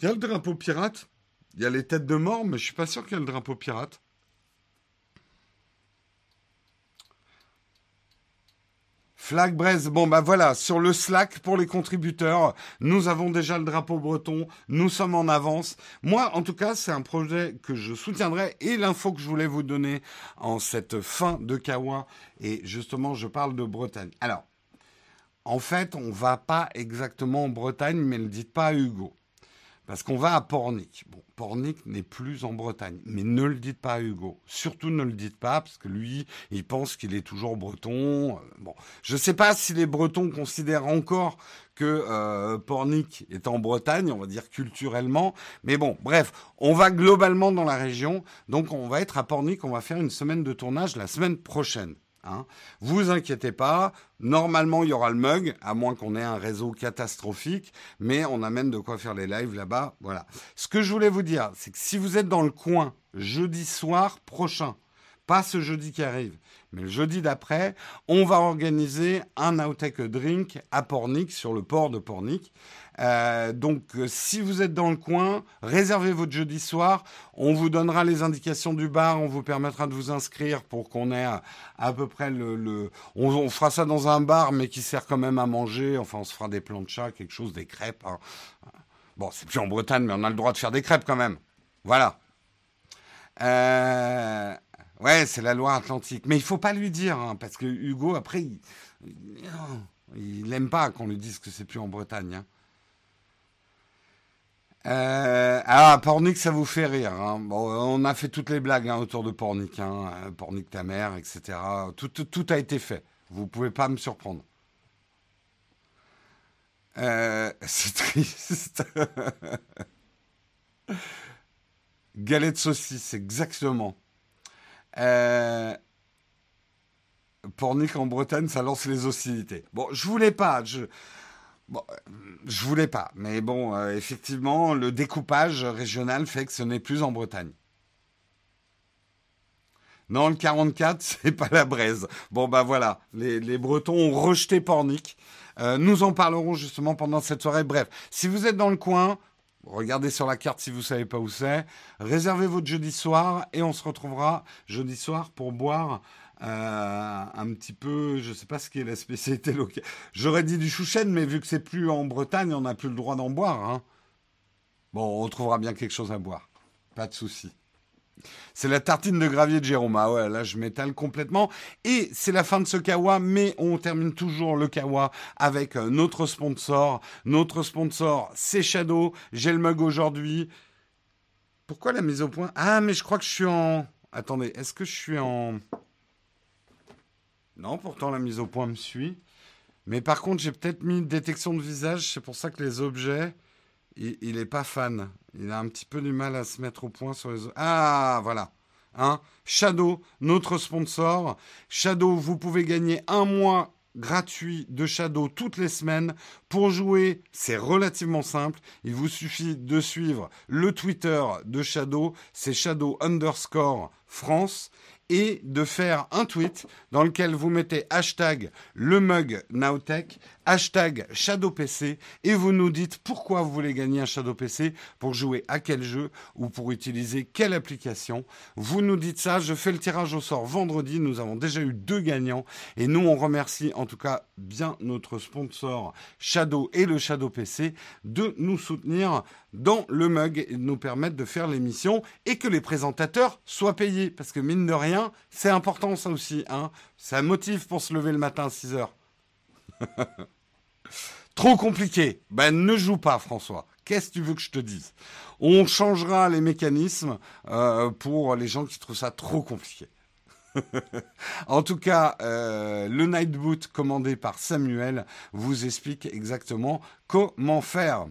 il y a le drapeau pirate. Il y a les têtes de mort, mais je suis pas sûr qu'il y ait le drapeau pirate. Flag Braise, bon bah voilà, sur le Slack pour les contributeurs, nous avons déjà le drapeau breton, nous sommes en avance. Moi, en tout cas, c'est un projet que je soutiendrai et l'info que je voulais vous donner en cette fin de Kawa, et justement, je parle de Bretagne. Alors, en fait, on va pas exactement en Bretagne, mais ne le dites pas à Hugo. Parce qu'on va à Pornic. Bon, Pornic n'est plus en Bretagne, mais ne le dites pas à Hugo. Surtout ne le dites pas, parce que lui, il pense qu'il est toujours breton. Euh, bon, je ne sais pas si les Bretons considèrent encore que euh, Pornic est en Bretagne, on va dire culturellement. Mais bon, bref, on va globalement dans la région. Donc on va être à Pornic, on va faire une semaine de tournage la semaine prochaine. Hein. Vous inquiétez pas, normalement il y aura le mug, à moins qu'on ait un réseau catastrophique, mais on amène de quoi faire les lives là-bas. Voilà. Ce que je voulais vous dire, c'est que si vous êtes dans le coin jeudi soir prochain, pas ce jeudi qui arrive, mais le jeudi d'après, on va organiser un Outtake Drink à Pornic, sur le port de Pornic. Euh, donc, euh, si vous êtes dans le coin, réservez votre jeudi soir. On vous donnera les indications du bar. On vous permettra de vous inscrire pour qu'on ait à, peu près le. On, fera ça dans un bar, mais qui sert quand même à manger. Enfin, on se fera des plans de chat, quelque chose, des crêpes. Hein. Bon, c'est plus en Bretagne, mais on a le droit de faire des crêpes quand même. Voilà. Euh, ouais, c'est la Loire-Atlantique. Mais il faut pas lui dire, hein, parce que Hugo, après, il n'aime pas qu'on lui dise que c'est plus en Bretagne. Hein. Euh, ah, Pornic, ça vous fait rire. Hein. On a fait toutes les blagues hein, autour de Pornic. Hein. Euh, Pornic ta mère, etc. Tout, a été fait. Vous pouvez pas me surprendre. Euh, (laughs) c'est triste. (laughs) Galette saucisse, exactement. Euh, en Bretagne, ça lance les hostilités. Bon, je voulais pas. Bon, je voulais pas, mais bon, euh, effectivement, le découpage régional fait que ce n'est plus en Bretagne. Non, le 44, (laughs) c'est pas la braise. Bon, bah voilà, les, Bretons ont rejeté Pornic. Euh, nous en parlerons justement pendant cette soirée. Bref, si vous êtes dans le coin, regardez sur la carte si vous savez pas où c'est. Réservez votre jeudi soir et on se retrouvera jeudi soir pour boire euh, un petit peu, je sais pas ce qui est la spécialité locale. J'aurais dit du chouchen, mais vu que c'est plus en Bretagne, on n'a plus le droit d'en boire. Hein. Bon, on trouvera bien quelque chose à boire. Pas de souci. C'est la tartine de gravier de Jérôme. Ah ouais, là je m'étale complètement. Et c'est la fin de ce kawa, mais on termine toujours le kawa avec euh, notre sponsor. Notre sponsor, c'est Shadow. J'ai le mug aujourd'hui. Pourquoi la mise au point? Ah, mais je crois que je suis en... Attendez, est-ce que je suis en... Non, pourtant la mise au point me suit. Mais par contre, j'ai peut-être mis une détection de visage. C'est pour ça que les objets, il n'est pas fan. Il a un petit peu du mal à se mettre au point sur les... Ah, voilà. Hein Shadow, notre sponsor. Shadow, vous pouvez gagner un mois gratuit de Shadow toutes les semaines. Pour jouer, c'est relativement simple. Il vous suffit de suivre le Twitter de Shadow. C'est Shadow underscore France et de faire un tweet dans lequel vous mettez hashtag le mug Nowtech, hashtag ShadowPC et vous nous dites pourquoi vous voulez gagner un Shadow PC, pour jouer à quel jeu ou pour utiliser quelle application. Vous nous dites ça, je fais le tirage au sort vendredi, nous avons déjà eu deux gagnants et nous on remercie en tout cas bien notre sponsor Shadow et le Shadow PC de nous soutenir dans le mug et de nous permettre de faire l'émission et que les présentateurs soient payés parce que mine de rien c'est important ça aussi. Hein. Ça motive pour se lever le matin à 6 heures. (laughs) Trop compliqué. Ben ne joue pas François. Qu'est-ce que tu veux que je te dise? On changera les mécanismes euh, pour les gens qui trouvent ça trop compliqué. (laughs) en tout cas, euh, le Night Boot commandé par Samuel vous explique exactement comment faire.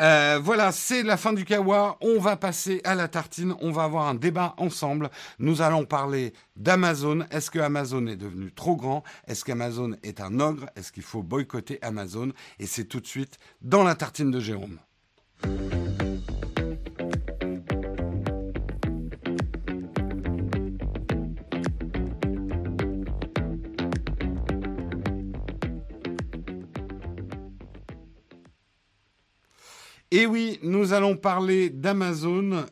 Euh, voilà, c'est la fin du kawa. On va passer à la tartine. On va avoir un débat ensemble. Nous allons parler d'Amazon. Est-ce que Amazon est devenu trop grand? Est-ce qu'Amazon est un ogre? Est-ce qu'il faut boycotter Amazon? Et c'est tout de suite dans la tartine de Jérôme. Et oui, nous allons parler d'Amazon.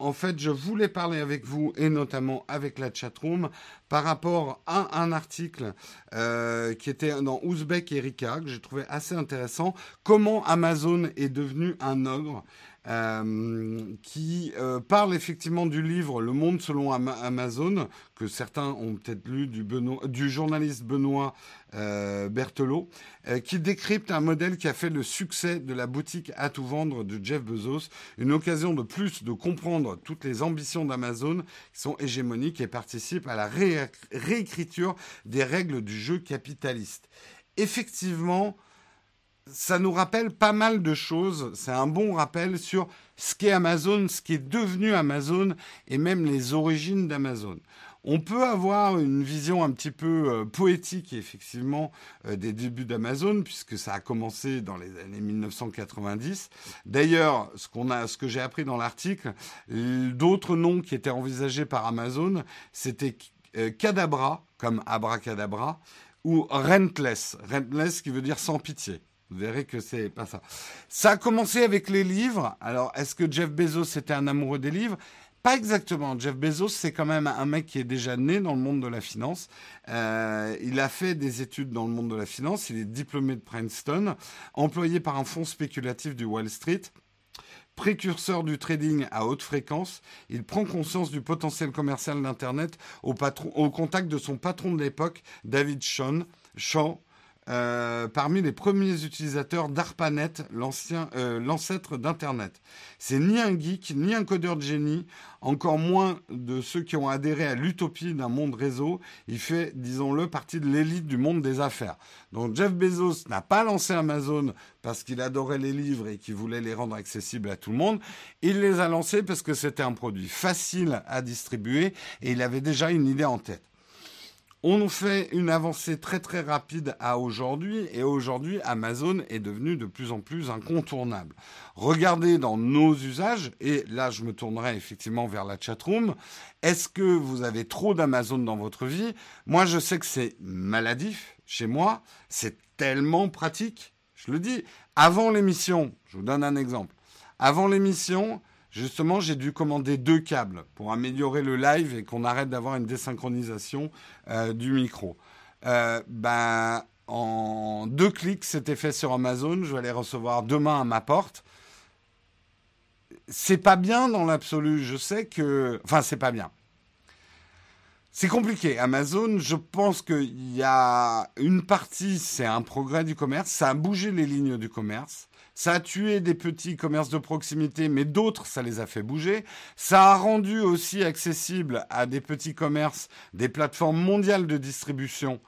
En fait, je voulais parler avec vous et notamment avec la chatroom par rapport à un article euh, qui était dans Ouzbek Erika que j'ai trouvé assez intéressant. Comment Amazon est devenu un ogre euh, qui euh, parle effectivement du livre Le Monde selon Amazon, que certains ont peut-être lu du, journaliste Benoît euh, Berthelot, qui décrypte un modèle qui a fait le succès de la boutique à tout vendre de Jeff Bezos, une occasion de plus de comprendre toutes les ambitions d'Amazon qui sont hégémoniques et participent à la réécriture des règles du jeu capitaliste. Effectivement, ça nous rappelle pas mal de choses. C'est un bon rappel sur ce qu'est Amazon, ce qui est devenu Amazon et même les origines d'Amazon. On peut avoir une vision un petit peu euh, poétique, effectivement, euh, des débuts d'Amazon, puisque ça a commencé dans les années 1990. D'ailleurs, ce, qu'on a, ce que j'ai appris dans l'article, d'autres noms qui étaient envisagés par Amazon, c'était euh, Cadabra, comme Abracadabra, ou Rentless. Rentless qui veut dire sans pitié. Vous verrez que c'est pas ça. Ça a commencé avec les livres. Alors, est-ce que Jeff Bezos était un amoureux des livres? Pas exactement. Jeff Bezos, c'est quand même un mec qui est déjà né dans le monde de la finance. Euh, il a fait des études dans le monde de la finance. Il est diplômé de Princeton, employé par un fonds spéculatif du Wall Street. Précurseur du trading à haute fréquence, il prend conscience du potentiel commercial d'Internet au, au contact de son patron de l'époque, David Shaw, euh, parmi les premiers utilisateurs d'ARPANET, euh, l'ancêtre d'Internet. C'est ni un geek, ni un codeur de génie, encore moins de ceux qui ont adhéré à l'utopie d'un monde réseau. Il fait, disons-le, partie de l'élite du monde des affaires. Donc Jeff Bezos n'a pas lancé Amazon parce qu'il adorait les livres et qu'il voulait les rendre accessibles à tout le monde. Il les a lancés parce que c'était un produit facile à distribuer et il avait déjà une idée en tête. On fait une avancée très très rapide à aujourd'hui et aujourd'hui Amazon est devenu de plus en plus incontournable. Regardez dans nos usages et là je me tournerai effectivement vers la chatroom. Est-ce que vous avez trop d'Amazon dans votre vie? Moi je sais que c'est maladif chez moi, c'est tellement pratique. Je le dis, avant l'émission, je vous donne un exemple. Avant l'émission, Justement, j'ai dû commander deux câbles pour améliorer le live et qu'on arrête d'avoir une désynchronisation euh, du micro. Euh, ben, en deux clics, c'était fait sur Amazon. Je vais les recevoir demain à ma porte. C'est pas bien dans l'absolu. Je sais que. Enfin, c'est pas bien. C'est compliqué. Amazon, je pense qu'il y a une partie, c'est un progrès du commerce. Ça a bougé les lignes du commerce. Ça a tué des petits commerces de proximité, mais d'autres, ça les a fait bouger. Ça a rendu aussi accessible à des petits commerces des plateformes mondiales de distribution.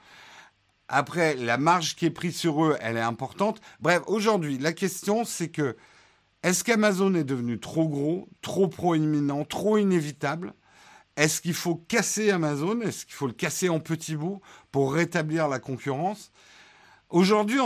Après, la marge qui est prise sur eux, elle est importante. Bref, aujourd'hui, la question, c'est que est-ce qu'Amazon est devenu trop gros, trop proéminent, trop inévitable? Est-ce qu'il faut casser Amazon? Est-ce qu'il faut le casser en petits bouts pour rétablir la concurrence? Aujourd'hui,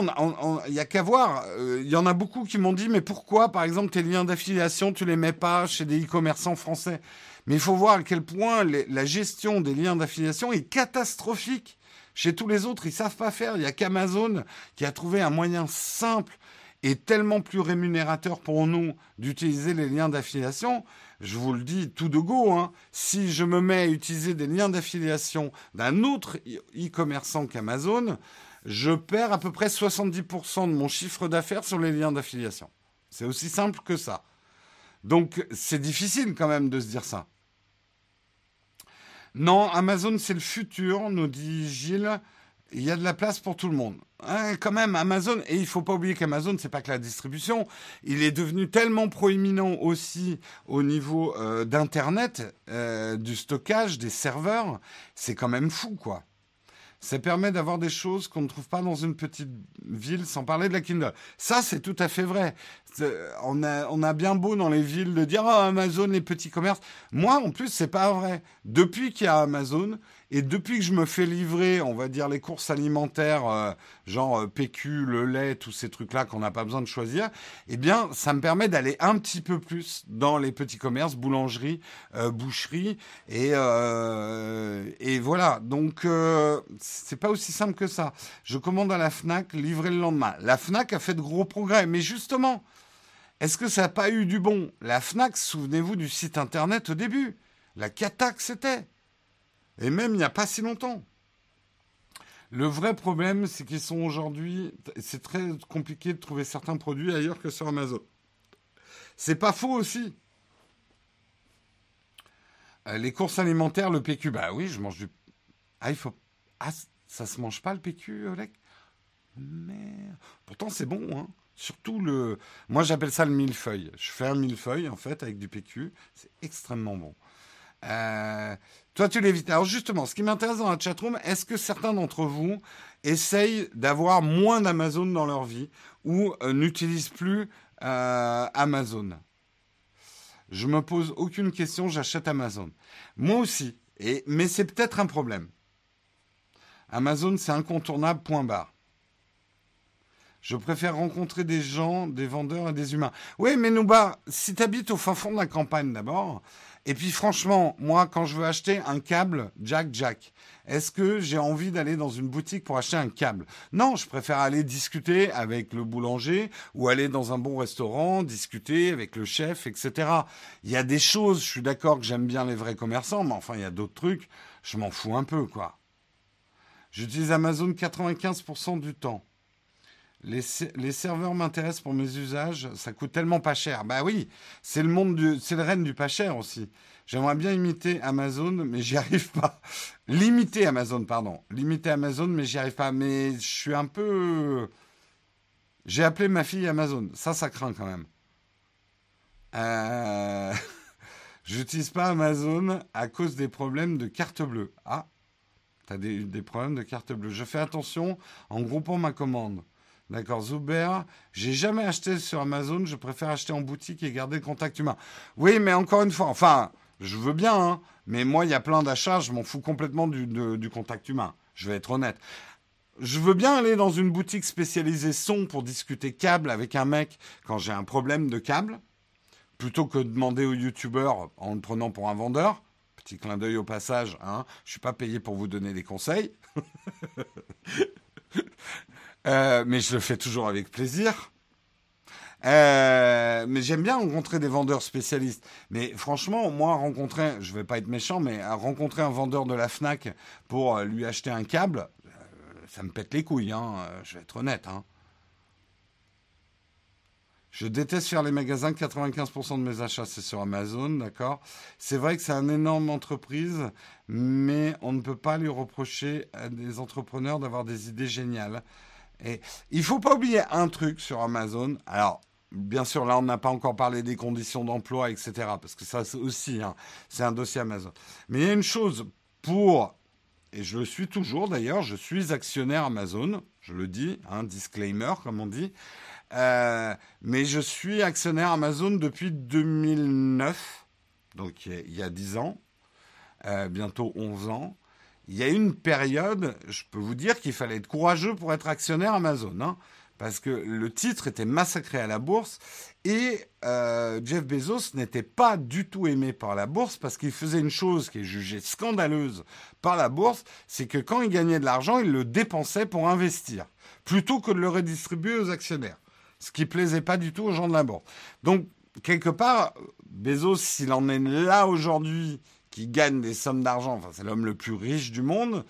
il n'y a qu'à voir. Euh, il y en a beaucoup qui m'ont dit, mais pourquoi, par exemple, tes liens d'affiliation, tu les mets pas chez des e-commerçants français? Mais il faut voir à quel point la gestion des liens d'affiliation est catastrophique. Chez tous les autres, ils savent pas faire. Il n'y a qu'Amazon qui a trouvé un moyen simple et tellement plus rémunérateur pour nous d'utiliser les liens d'affiliation. Je vous le dis tout de go, hein. si je me mets à utiliser des liens d'affiliation d'un autre e-commerçant qu'Amazon, je perds à peu près 70% de mon chiffre d'affaires sur les liens d'affiliation. C'est aussi simple que ça. Donc c'est difficile quand même de se dire ça. Non, Amazon c'est le futur, nous dit Gilles. Il y a de la place pour tout le monde. Hein, quand même, Amazon, et il faut pas oublier qu'Amazon, c'est pas que la distribution, il est devenu tellement proéminent aussi au niveau euh, d'Internet, euh, du stockage, des serveurs, c'est quand même fou, quoi. Ça permet d'avoir des choses qu'on ne trouve pas dans une petite ville, sans parler de la Kindle. Ça, c'est tout à fait vrai. On a, on a bien beau dans les villes de dire oh, Amazon, les petits commerces. Moi, en plus, c'est pas vrai. Depuis qu'il y a Amazon, et depuis que je me fais livrer, on va dire, les courses alimentaires, euh, genre euh, PQ, le lait, tous ces trucs-là qu'on n'a pas besoin de choisir, eh bien, ça me permet d'aller un petit peu plus dans les petits commerces, boulangeries, euh, boucheries, et, et voilà. Donc, c'est pas aussi simple que ça. Je commande à la Fnac, livré le lendemain. La Fnac a fait de gros progrès, mais justement, est-ce que ça n'a pas eu du bon? La Fnac, souvenez-vous du site internet au début. La cata c'était. Et même il n'y a pas si longtemps. Le vrai problème, c'est qu'ils sont aujourd'hui. C'est très compliqué de trouver certains produits ailleurs que sur Amazon. C'est pas faux aussi. Euh, les courses alimentaires, le PQ, bah oui, je mange du. Ah, il faut. Ah, ça se mange pas le PQ, Oleg? Merde. Pourtant, c'est bon, hein. Surtout le. Moi, j'appelle ça le millefeuille. Je fais un millefeuille, en fait, avec du PQ. C'est extrêmement bon. Euh, toi, tu l'évites. Alors justement, ce qui m'intéresse dans la chatroom, est-ce que certains d'entre vous essayent d'avoir moins d'Amazon dans leur vie ou euh, n'utilisent plus euh, Amazon? Je me pose aucune question, j'achète Amazon. Moi aussi, et, mais c'est peut-être un problème. Amazon, c'est incontournable, point barre. Je préfère rencontrer des gens, des vendeurs et des humains. Oui, mais Nouba, si tu habites au fin fond de la campagne d'abord, et puis franchement, moi, quand je veux acheter un câble Jack Jack, est-ce que j'ai envie d'aller dans une boutique pour acheter un câble? Non, je préfère aller discuter avec le boulanger ou aller dans un bon restaurant, discuter avec le chef, etc. Il y a des choses, je suis d'accord que j'aime bien les vrais commerçants, mais enfin, il y a d'autres trucs, je m'en fous un peu, quoi. J'utilise Amazon 95% du temps les, serveurs m'intéressent pour mes usages, ça coûte tellement pas cher. Bah oui, c'est le monde du, c'est le règne du pas cher aussi. J'aimerais bien imiter Amazon, mais j'y arrive pas. Limiter Amazon, pardon. Limiter Amazon, mais j'y arrive pas. Mais je suis un peu. J'ai appelé ma fille Amazon. Ça, ça craint quand même. Euh... (laughs) J'utilise pas Amazon à cause des problèmes de carte bleue. Ah, t'as des, des problèmes de carte bleue. Je fais attention en groupant ma commande. D'accord, Zuber. J'ai jamais acheté sur Amazon. Je préfère acheter en boutique et garder le contact humain. Oui, mais encore une fois, enfin, Je veux bien, hein, mais moi, il y a plein d'achats, je m'en fous complètement du, contact humain. Je vais être honnête. Je veux bien aller dans une boutique spécialisée son pour discuter câble avec un mec quand j'ai un problème de câble, plutôt que de demander au youtubeur en le prenant pour un vendeur. Petit clin d'œil au passage, hein. je suis pas payé pour vous donner des conseils. (laughs) Euh, mais je le fais toujours avec plaisir. Euh, mais j'aime bien rencontrer des vendeurs spécialistes. Mais franchement, moi, rencontrer, je vais pas être méchant, mais rencontrer un vendeur de la Fnac pour euh, lui acheter un câble, ça me pète les couilles, hein, je vais être honnête. Hein. Je déteste faire les magasins. 95% de mes achats, c'est sur Amazon, d'accord C'est vrai que c'est une énorme entreprise, mais on ne peut pas lui reprocher à des entrepreneurs d'avoir des idées géniales. Et il faut pas oublier un truc sur Amazon. Alors, bien sûr, là, on n'a pas encore parlé des conditions d'emploi, etc. Parce que ça aussi, hein, c'est un dossier Amazon. Mais il y a une chose pour, et je le suis toujours d'ailleurs, je suis actionnaire Amazon, je le dis, un hein, disclaimer, comme on dit. Euh, mais je suis actionnaire Amazon depuis 2009, donc il y a 10 ans, euh, bientôt 11 ans. Il y a une période, je peux vous dire qu'il fallait être courageux pour être actionnaire Amazon, hein, parce que le titre était massacré à la bourse et euh, Jeff Bezos n'était pas du tout aimé par la bourse parce qu'il faisait une chose qui est jugée scandaleuse par la bourse, c'est que quand il gagnait de l'argent, il le dépensait pour investir, plutôt que de le redistribuer aux actionnaires ce qui plaisait pas du tout aux gens de la bourse. Donc, quelque part, Bezos, s'il en est là aujourd'hui, qui gagne des sommes d'argent, enfin, c'est l'homme le plus riche du monde,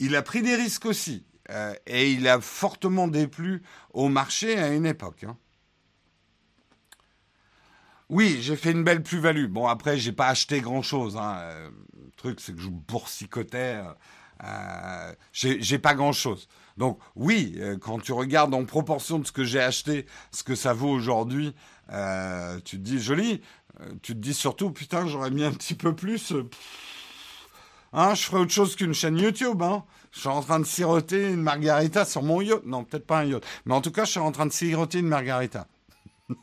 il a pris des risques aussi. Euh, et il a fortement déplu au marché à une époque. Hein. Oui, j'ai fait une belle plus-value. Bon, après, j'ai pas acheté grand-chose. Hein. Le truc, c'est que je boursicotais. Euh, j'ai pas grand-chose. Donc oui, euh, quand tu regardes en proportion de ce que j'ai acheté, ce que ça vaut aujourd'hui, euh, tu te dis joli. Tu te dis surtout putain, j'aurais mis un petit peu plus. Hein, je ferais autre chose qu'une chaîne YouTube. Hein. Je suis en train de siroter une margarita sur mon yacht. Non, peut-être pas un yacht. Mais en tout cas, je suis en train de siroter une margarita. (laughs)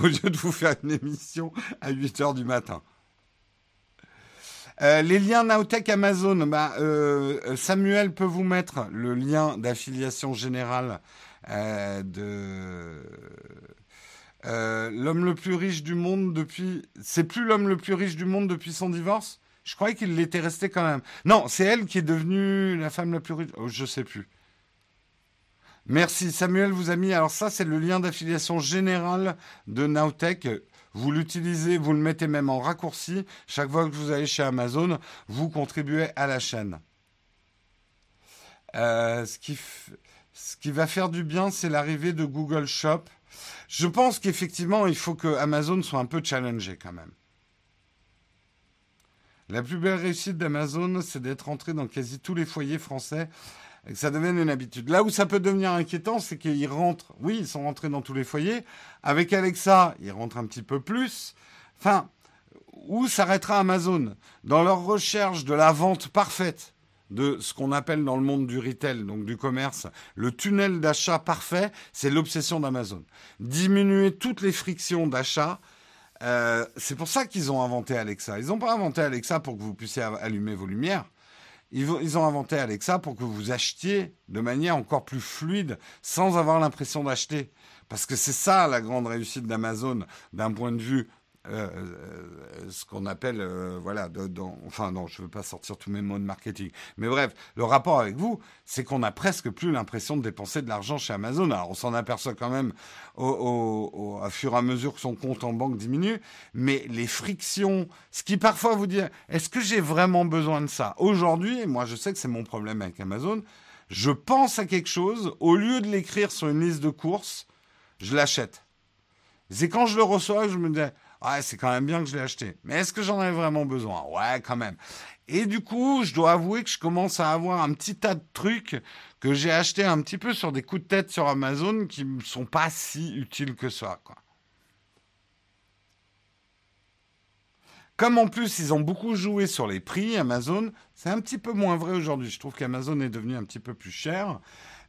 Au lieu de vous faire une émission à 8 heures du matin. Euh, les liens Naotech Amazon, bah, euh, Samuel peut vous mettre le lien d'affiliation générale euh, de l'homme le plus riche du monde depuis. C'est plus l'homme le plus riche du monde depuis son divorce? Je croyais qu'il l'était resté quand même. Non, c'est elle qui est devenue la femme la plus riche. Oh, je sais plus. Merci. Samuel vous a mis. Alors, ça, c'est le lien d'affiliation générale de Naotech. Vous l'utilisez, vous le mettez même en raccourci. Chaque fois que vous allez chez Amazon, vous contribuez à la chaîne. Euh, ce qui va faire du bien, c'est l'arrivée de Google Shop. Je pense qu'effectivement, il faut que Amazon soit un peu challengé quand même. La plus belle réussite d'Amazon, c'est d'être entré dans quasi tous les foyers français et que ça devienne une habitude. Là où ça peut devenir inquiétant, c'est qu'ils rentrent, oui, ils sont rentrés dans tous les foyers. Avec Alexa, ils rentrent un petit peu plus. Enfin, où s'arrêtera Amazon? Dans leur recherche de la vente parfaite, de ce qu'on appelle dans le monde du retail, donc du commerce, le tunnel d'achat parfait, c'est l'obsession d'Amazon. Diminuer toutes les frictions d'achat, euh, c'est pour ça qu'ils ont inventé Alexa. Ils n'ont pas inventé Alexa pour que vous puissiez allumer vos lumières. Ils, ont inventé Alexa pour que vous achetiez de manière encore plus fluide, sans avoir l'impression d'acheter. Parce que c'est ça la grande réussite d'Amazon d'un point de vue euh, euh, ce qu'on appelle, euh, voilà, enfin non, je ne veux pas sortir tous mes mots de marketing, mais bref, le rapport avec vous, c'est qu'on a presque plus l'impression de dépenser de l'argent chez Amazon. Alors on s'en aperçoit quand même au, à fur et à mesure que son compte en banque diminue, mais les frictions, ce qui parfois vous dit, est-ce que j'ai vraiment besoin de ça? Aujourd'hui, moi je sais que c'est mon problème avec Amazon, je pense à quelque chose, au lieu de l'écrire sur une liste de courses, je l'achète. C'est quand je le reçois, je me dis, Ouais, c'est quand même bien que je l'ai acheté. Mais est-ce que j'en ai vraiment besoin? Ouais, quand même. Et du coup, je dois avouer que je commence à avoir un petit tas de trucs que j'ai achetés un petit peu sur des coups de tête sur Amazon qui ne sont pas si utiles que ça, quoi. Comme en plus ils ont beaucoup joué sur les prix, Amazon, c'est un petit peu moins vrai aujourd'hui. Je trouve qu'Amazon est devenu un petit peu plus cher.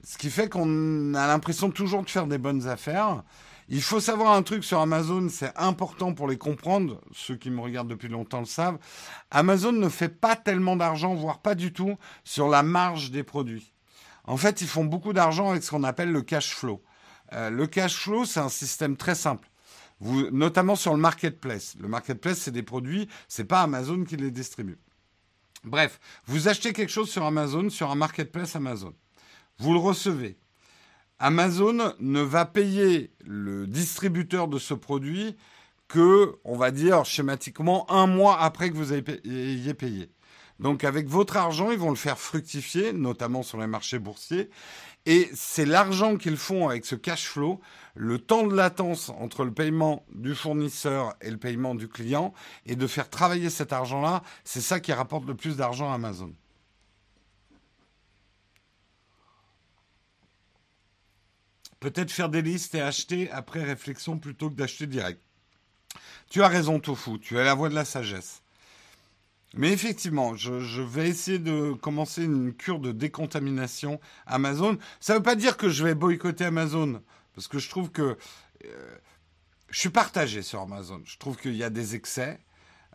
Ce qui fait qu'on a l'impression toujours de faire des bonnes affaires. Il faut savoir un truc sur Amazon, c'est important pour les comprendre, ceux qui me regardent depuis longtemps le savent. Amazon ne fait pas tellement d'argent, voire pas du tout, sur la marge des produits. En fait, ils font beaucoup d'argent avec ce qu'on appelle le cash flow. Euh, le cash flow, c'est un système très simple. Notamment sur le marketplace. Le marketplace, c'est des produits, c'est pas Amazon qui les distribue. Bref, vous achetez quelque chose sur Amazon, sur un marketplace Amazon. Vous le recevez. Amazon ne va payer le distributeur de ce produit que, on va dire schématiquement, un mois après que vous ayez payé. Donc avec votre argent, ils vont le faire fructifier, notamment sur les marchés boursiers. Et c'est l'argent qu'ils font avec ce cash flow, le temps de latence entre le paiement du fournisseur et le paiement du client, et de faire travailler cet argent-là, c'est ça qui rapporte le plus d'argent à Amazon. Peut-être faire des listes et acheter après réflexion plutôt que d'acheter direct. Tu as raison, Tofu, tu as la voix de la sagesse. Mais effectivement, je, vais essayer de commencer une cure de décontamination Amazon. Ça ne veut pas dire que je vais boycotter Amazon, parce que je trouve que euh, je suis partagé sur Amazon. Je trouve qu'il y a des excès,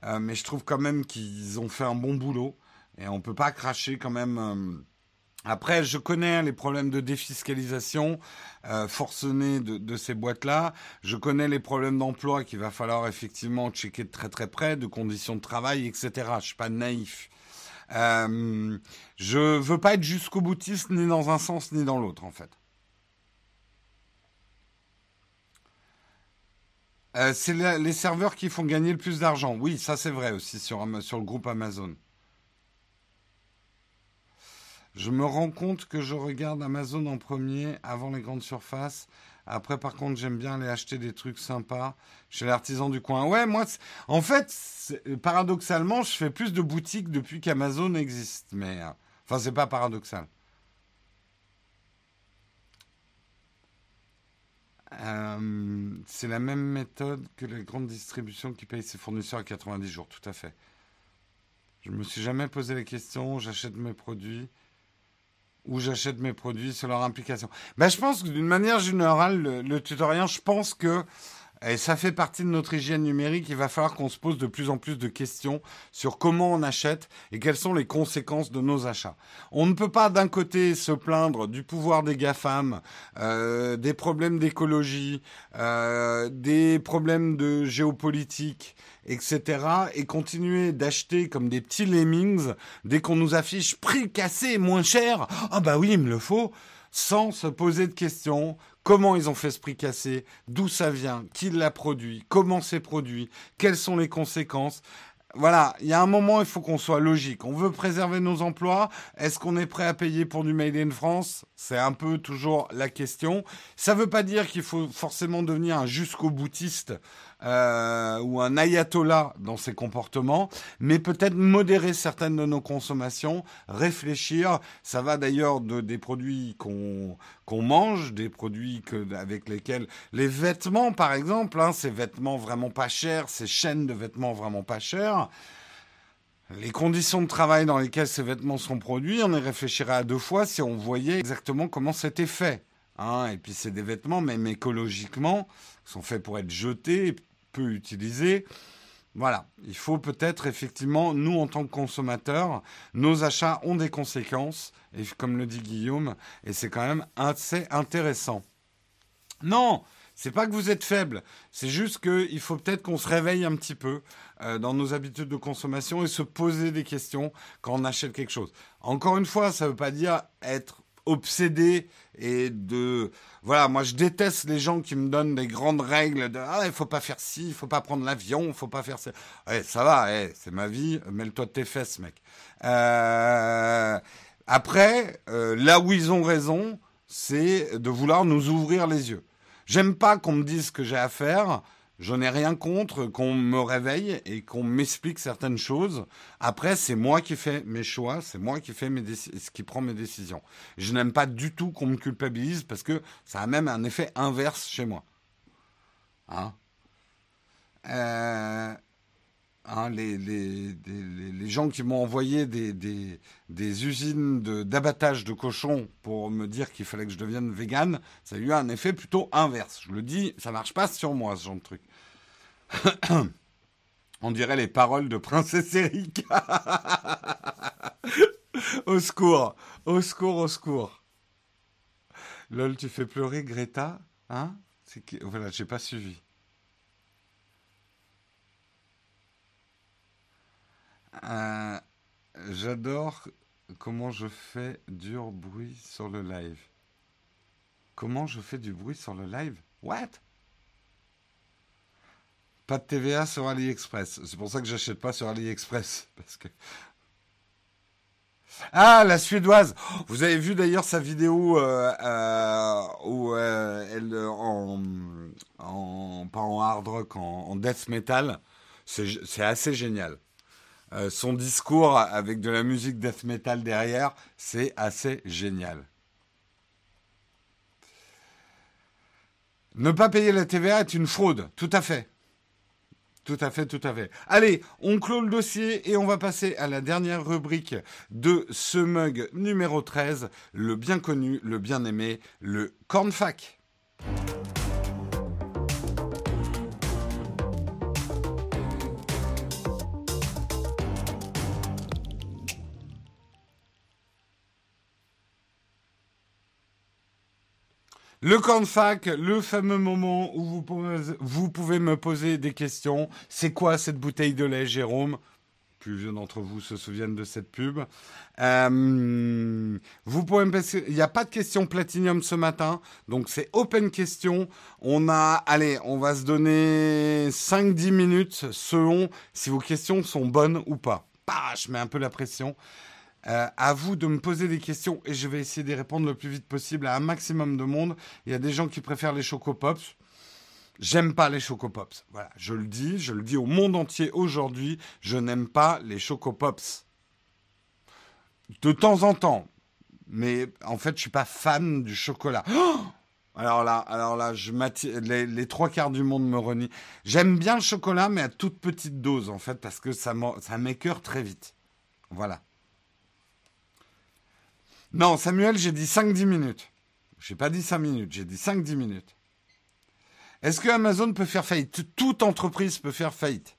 euh, mais je trouve quand même qu'ils ont fait un bon boulot et on ne peut pas cracher quand même. Après, je connais les problèmes de défiscalisation euh, forcenée de, ces boîtes-là. Je connais les problèmes d'emploi qu'il va falloir effectivement checker de très très près, de conditions de travail, etc. Je suis pas naïf. Euh, je veux pas être jusqu'au boutiste ni dans un sens ni dans l'autre en fait. Euh, c'est les serveurs qui font gagner le plus d'argent. Oui, ça c'est vrai aussi sur le groupe Amazon. Je me rends compte que je regarde Amazon en premier avant les grandes surfaces. Après, par contre, j'aime bien aller acheter des trucs sympas chez l'artisan du coin. Ouais, moi, en fait, paradoxalement, je fais plus de boutiques depuis qu'Amazon existe. Mais, euh, enfin, c'est pas paradoxal. Euh, c'est la même méthode que les grandes distributions qui payent ses fournisseurs à 90 jours, tout à fait. Je me suis jamais posé la question, j'achète mes produits où j'achète mes produits, sur leur implication. Ben, je pense que d'une manière générale, le, le tutoriel, je pense que et ça fait partie de notre hygiène numérique. Il va falloir qu'on se pose de plus en plus de questions sur comment on achète et quelles sont les conséquences de nos achats. On ne peut pas d'un côté se plaindre du pouvoir des GAFAM, euh, des problèmes d'écologie, euh, des problèmes de géopolitique, etc. et continuer d'acheter comme des petits lemmings dès qu'on nous affiche prix cassé moins cher. Ah bah oui, il me le faut sans se poser de questions, comment ils ont fait ce prix cassé, d'où ça vient, qui l'a produit, comment c'est produit, quelles sont les conséquences? Voilà, il y a un moment, il faut qu'on soit logique. On veut préserver nos emplois. Est-ce qu'on est prêt à payer pour du Made in France? C'est un peu toujours la question. Ça ne veut pas dire qu'il faut forcément devenir un jusqu'au boutiste euh, ou un ayatollah dans ses comportements, mais peut-être modérer certaines de nos consommations, réfléchir. Ça va d'ailleurs de des produits qu'on mange, des produits que, avec lesquels les vêtements, par exemple, hein, ces vêtements vraiment pas chers, ces chaînes de vêtements vraiment pas chères. Les conditions de travail dans lesquelles ces vêtements sont produits, on y réfléchirait à deux fois si on voyait exactement comment c'était fait. Hein. et puis c'est des vêtements, même écologiquement, sont faits pour être jetés, peu utilisés. Voilà, il faut peut-être effectivement, nous en tant que consommateurs, nos achats ont des conséquences, et comme le dit Guillaume, et c'est quand même assez intéressant. Non, c'est pas que vous êtes faible, c'est juste qu'il faut peut-être qu'on se réveille un petit peu euh, dans nos habitudes de consommation et se poser des questions quand on achète quelque chose. Encore une fois, ça ne veut pas dire être obsédé et de voilà moi je déteste les gens qui me donnent des grandes règles de ah il faut pas faire ci il faut pas prendre l'avion il faut pas faire ça. Ouais, ça va eh, c'est ma vie mêle-toi de tes fesses mec. Euh, après euh, là où ils ont raison c'est de vouloir nous ouvrir les yeux. J'aime pas qu'on me dise ce que j'ai à faire je n'ai rien contre qu'on me réveille et qu'on m'explique certaines choses. Après, c'est moi qui fais mes choix, c'est moi qui fais mes qui prend mes décisions. Je n'aime pas du tout qu'on me culpabilise parce que ça a même un effet inverse chez moi. Hein? Euh, Hein, les, gens qui m'ont envoyé des, usines d'abattage de, cochons pour me dire qu'il fallait que je devienne vegan, ça a eu un effet plutôt inverse. Je le dis, ça marche pas sur moi, ce genre de truc. (coughs) On dirait les paroles de Princesse Erika. (laughs) au secours, au secours, au secours. Lol, tu fais pleurer Greta Hein? Voilà, j'ai pas suivi. Euh, j'adore comment je fais du bruit sur le live. Comment je fais du bruit sur le live? What? Pas de TVA sur AliExpress. C'est pour ça que j'achète pas sur AliExpress. (laughs) Parce. Ah, la suédoise. Vous avez vu d'ailleurs sa vidéo euh, euh, où elle en, pas en hard rock, en death metal. C'est assez génial. Euh, son discours avec de la musique death metal derrière, c'est assez génial. Ne pas payer la TVA est une fraude, tout à fait. Tout à fait, tout à fait. Allez, on clôt le dossier et on va passer à la dernière rubrique de ce mug numéro 13, le bien connu, le bien aimé, le cornfac. Le cornfac, le fameux moment où vous pouvez, me poser des questions. C'est quoi cette bouteille de lait, Jérôme? Plus d'entre vous se souviennent de cette pub. Euh, vous pouvez me il n'y a pas de questions platinium ce matin, donc c'est open question. On a, allez, on va se donner 5-10 minutes selon si vos questions sont bonnes ou pas. Bah, je mets un peu la pression. Euh, à vous de me poser des questions et je vais essayer d'y répondre le plus vite possible à un maximum de monde. Il y a des gens qui préfèrent les chocopops. J'aime pas les chocopops. Voilà, je le dis, je le dis au monde entier aujourd'hui, je n'aime pas les chocopops. De temps en temps, mais en fait, je suis pas fan du chocolat. alors là, alors là, je les, les, trois quarts du monde me renient. J'aime bien le chocolat, mais à toute petite dose en fait, parce que ça m'écœure très vite. Voilà. Non, Samuel, j'ai dit 5-10 minutes. J'ai pas dit 5 minutes, j'ai dit 5-10 minutes. Est-ce que Amazon peut faire faillite? Toute entreprise peut faire faillite.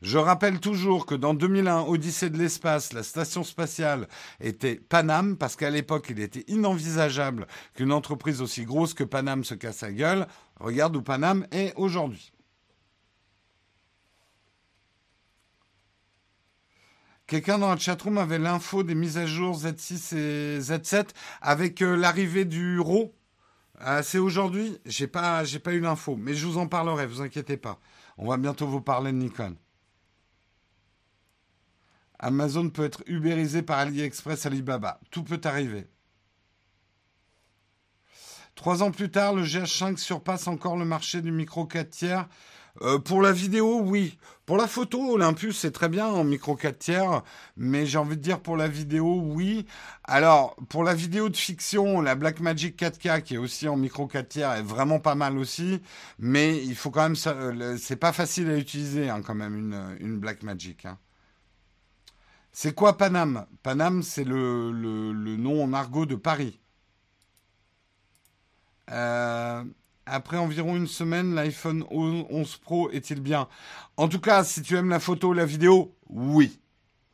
Je rappelle toujours que dans 2001, Odyssée de l'espace, la station spatiale était Panam, parce qu'à l'époque, il était inenvisageable qu'une entreprise aussi grosse que Panam se casse la gueule. Regarde où Panam est aujourd'hui. Quelqu'un dans la chatroom avait l'info des mises à jour Z6 et Z7 avec euh, l'arrivée du RAW. Euh, c'est aujourd'hui? J'ai pas, j'ai pas eu l'info, mais je vous en parlerai. Vous inquiétez pas. On va bientôt vous parler de Nikon. Amazon peut être ubérisé par AliExpress, Alibaba. Tout peut arriver. Trois ans plus tard, le GH5 surpasse encore le marché du micro 4 tiers euh, pour la vidéo, oui. Pour la photo, Olympus, c'est très bien en micro 4 tiers, mais j'ai envie de dire pour la vidéo, oui. Alors, pour la vidéo de fiction, la Blackmagic 4K, qui est aussi en micro 4 tiers, est vraiment pas mal aussi, mais il faut quand même... Euh, c'est pas facile à utiliser, hein, quand même, une, Blackmagic. Hein. C'est quoi Panam? Panam, c'est le, le, le nom en argot de Paris. Euh, après environ une semaine, l'iPhone 11 Pro est-il bien? En tout cas, si tu aimes la photo, la vidéo, oui.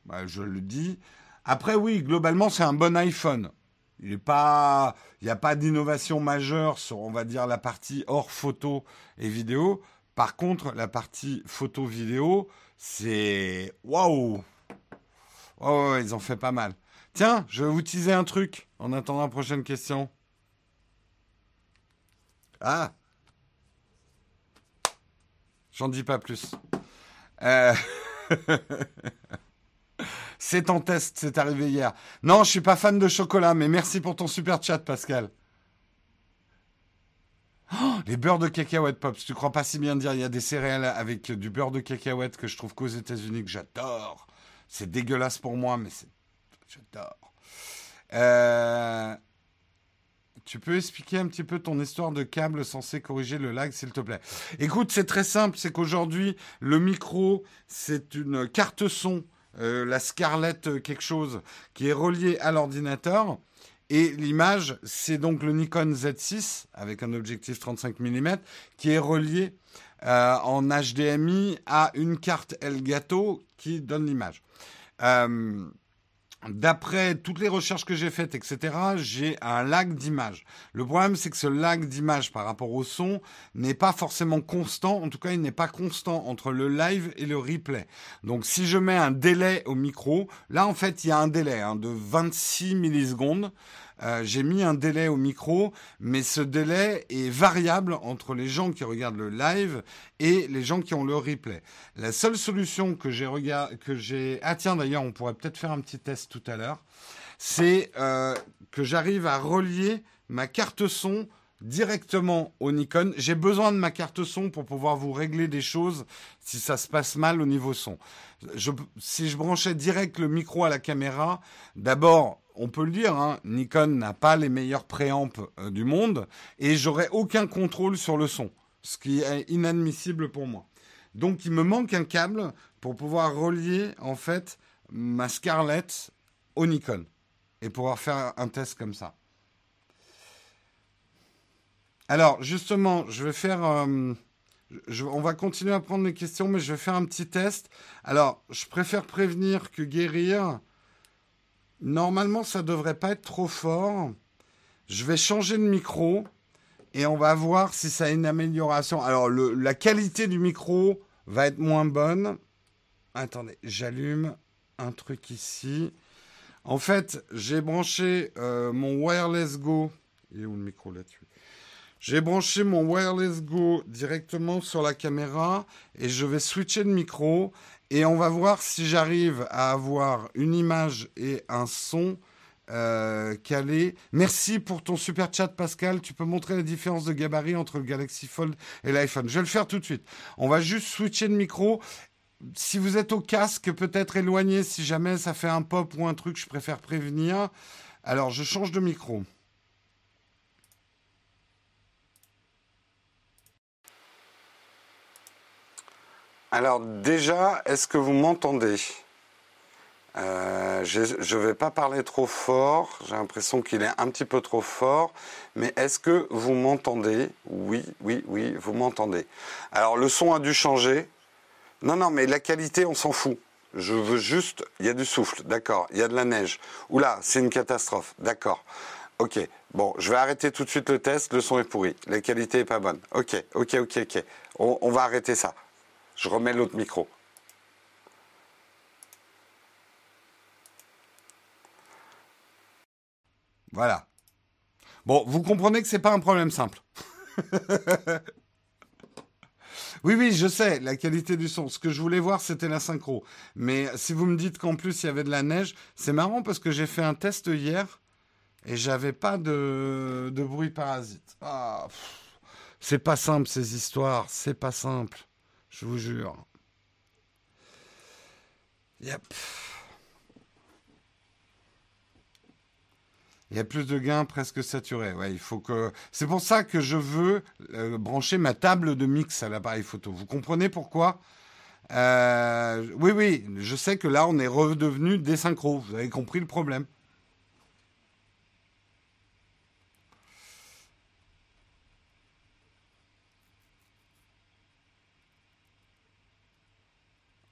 Bah, je le dis. Après, oui, globalement, c'est un bon iPhone. Il n'y a pas d'innovation majeure sur, on va dire, la partie hors photo et vidéo. Par contre, la partie photo-vidéo, c'est waouh. Oh, ils ont fait pas mal. Tiens, je vais vous teaser un truc en attendant la prochaine question. Ah J'en dis pas plus. Euh, (laughs) c'est en test, c'est arrivé hier. Non, je suis pas fan de chocolat, mais merci pour ton super chat, Pascal. Oh, les beurres de cacahuètes, Pops. Tu crois pas si bien dire, il y a des céréales avec du beurre de cacahuètes que je trouve qu'aux États-Unis que j'adore. C'est dégueulasse pour moi, mais c'est. J'adore. Euh... tu peux expliquer un petit peu ton histoire de câble censé corriger le lag, s'il te plaît? Écoute, c'est très simple, c'est qu'aujourd'hui, le micro, c'est une carte son, euh, la Scarlett quelque chose, qui est reliée à l'ordinateur. Et l'image, c'est donc le Nikon Z6 avec un objectif 35 mm qui est relié euh, en HDMI à une carte Elgato qui donne l'image. Euh, D'après toutes les recherches que j'ai faites, etc., j'ai un lag d'image. Le problème, c'est que ce lag d'image par rapport au son n'est pas forcément constant. En tout cas, il n'est pas constant entre le live et le replay. Donc, si je mets un délai au micro, là, en fait, il y a un délai hein, de 26 millisecondes. Euh, j'ai mis un délai au micro, mais ce délai est variable entre les gens qui regardent le live et les gens qui ont le replay. La seule solution que j'ai que j'ai ah tiens d'ailleurs on pourrait peut-être faire un petit test tout à l'heure, c'est euh, que j'arrive à relier ma carte son directement au Nikon. J'ai besoin de ma carte son pour pouvoir vous régler des choses si ça se passe mal au niveau son. Si je branchais direct le micro à la caméra, d'abord, on peut le dire, hein, Nikon n'a pas les meilleurs préampes euh, du monde et j'aurais aucun contrôle sur le son, ce qui est inadmissible pour moi. Donc il me manque un câble pour pouvoir relier en fait ma Scarlett au Nikon et pouvoir faire un test comme ça. Alors justement, je vais faire, euh, on va continuer à prendre les questions, mais je vais faire un petit test. Alors, je préfère prévenir que guérir. Normalement, ça devrait pas être trop fort. Je vais changer de micro et on va voir si ça a une amélioration. Alors, la qualité du micro va être moins bonne. Attendez, j'allume un truc ici. En fait, j'ai branché euh, mon Wireless Go. Il est où le micro là-dessus? J'ai branché mon Wireless Go directement sur la caméra et je vais switcher de micro et on va voir si j'arrive à avoir une image et un son euh, calé. Merci pour ton super chat, Pascal. Tu peux montrer la différence de gabarit entre le Galaxy Fold et l'iPhone. Je vais le faire tout de suite. On va juste switcher de micro. Si vous êtes au casque, peut-être éloigné. Si jamais ça fait un pop ou un truc, je préfère prévenir. Alors, je change de micro. Alors déjà, est-ce que vous m'entendez? Euh, Je ne vais pas parler trop fort, j'ai l'impression qu'il est un petit peu trop fort, mais est-ce que vous m'entendez? Oui, oui, oui, vous m'entendez. Alors le son a dû changer. Non, non, mais la qualité, on s'en fout. Je veux juste, il y a du souffle, d'accord, il y a de la neige. Oula, c'est une catastrophe, d'accord. Ok, bon, je vais arrêter tout de suite le test, le son est pourri, la qualité est pas bonne. Ok, ok, ok, ok. on va arrêter ça. Je remets l'autre micro. Voilà. Bon, vous comprenez que c'est pas un problème simple. (laughs) oui, oui, je sais, la qualité du son. Ce que je voulais voir, c'était la synchro. Mais si vous me dites qu'en plus il y avait de la neige, c'est marrant parce que j'ai fait un test hier et j'avais pas de, de bruit parasite. Ah, c'est pas simple ces histoires, c'est pas simple. Je vous jure. Yep. Il y a plus de gains presque saturés. Il faut que. C'est pour ça que je veux euh, brancher ma table de mix à l'appareil photo. Vous comprenez pourquoi? Euh, Oui, oui. Je sais que là, on est redevenu désynchro. Vous avez compris le problème.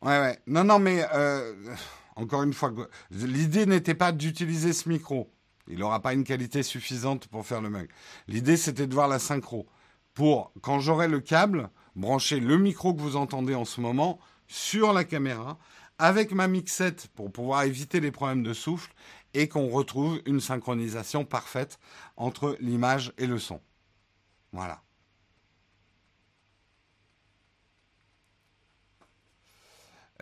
Ouais, ouais. Non, non, mais euh, encore une fois, l'idée n'était pas d'utiliser ce micro. Il n'aura pas une qualité suffisante pour faire le mug. L'idée, c'était de voir la synchro. Pour, quand j'aurai le câble, brancher le micro que vous entendez en ce moment sur la caméra, avec ma mixette pour pouvoir éviter les problèmes de souffle, et qu'on retrouve une synchronisation parfaite entre l'image et le son. Voilà.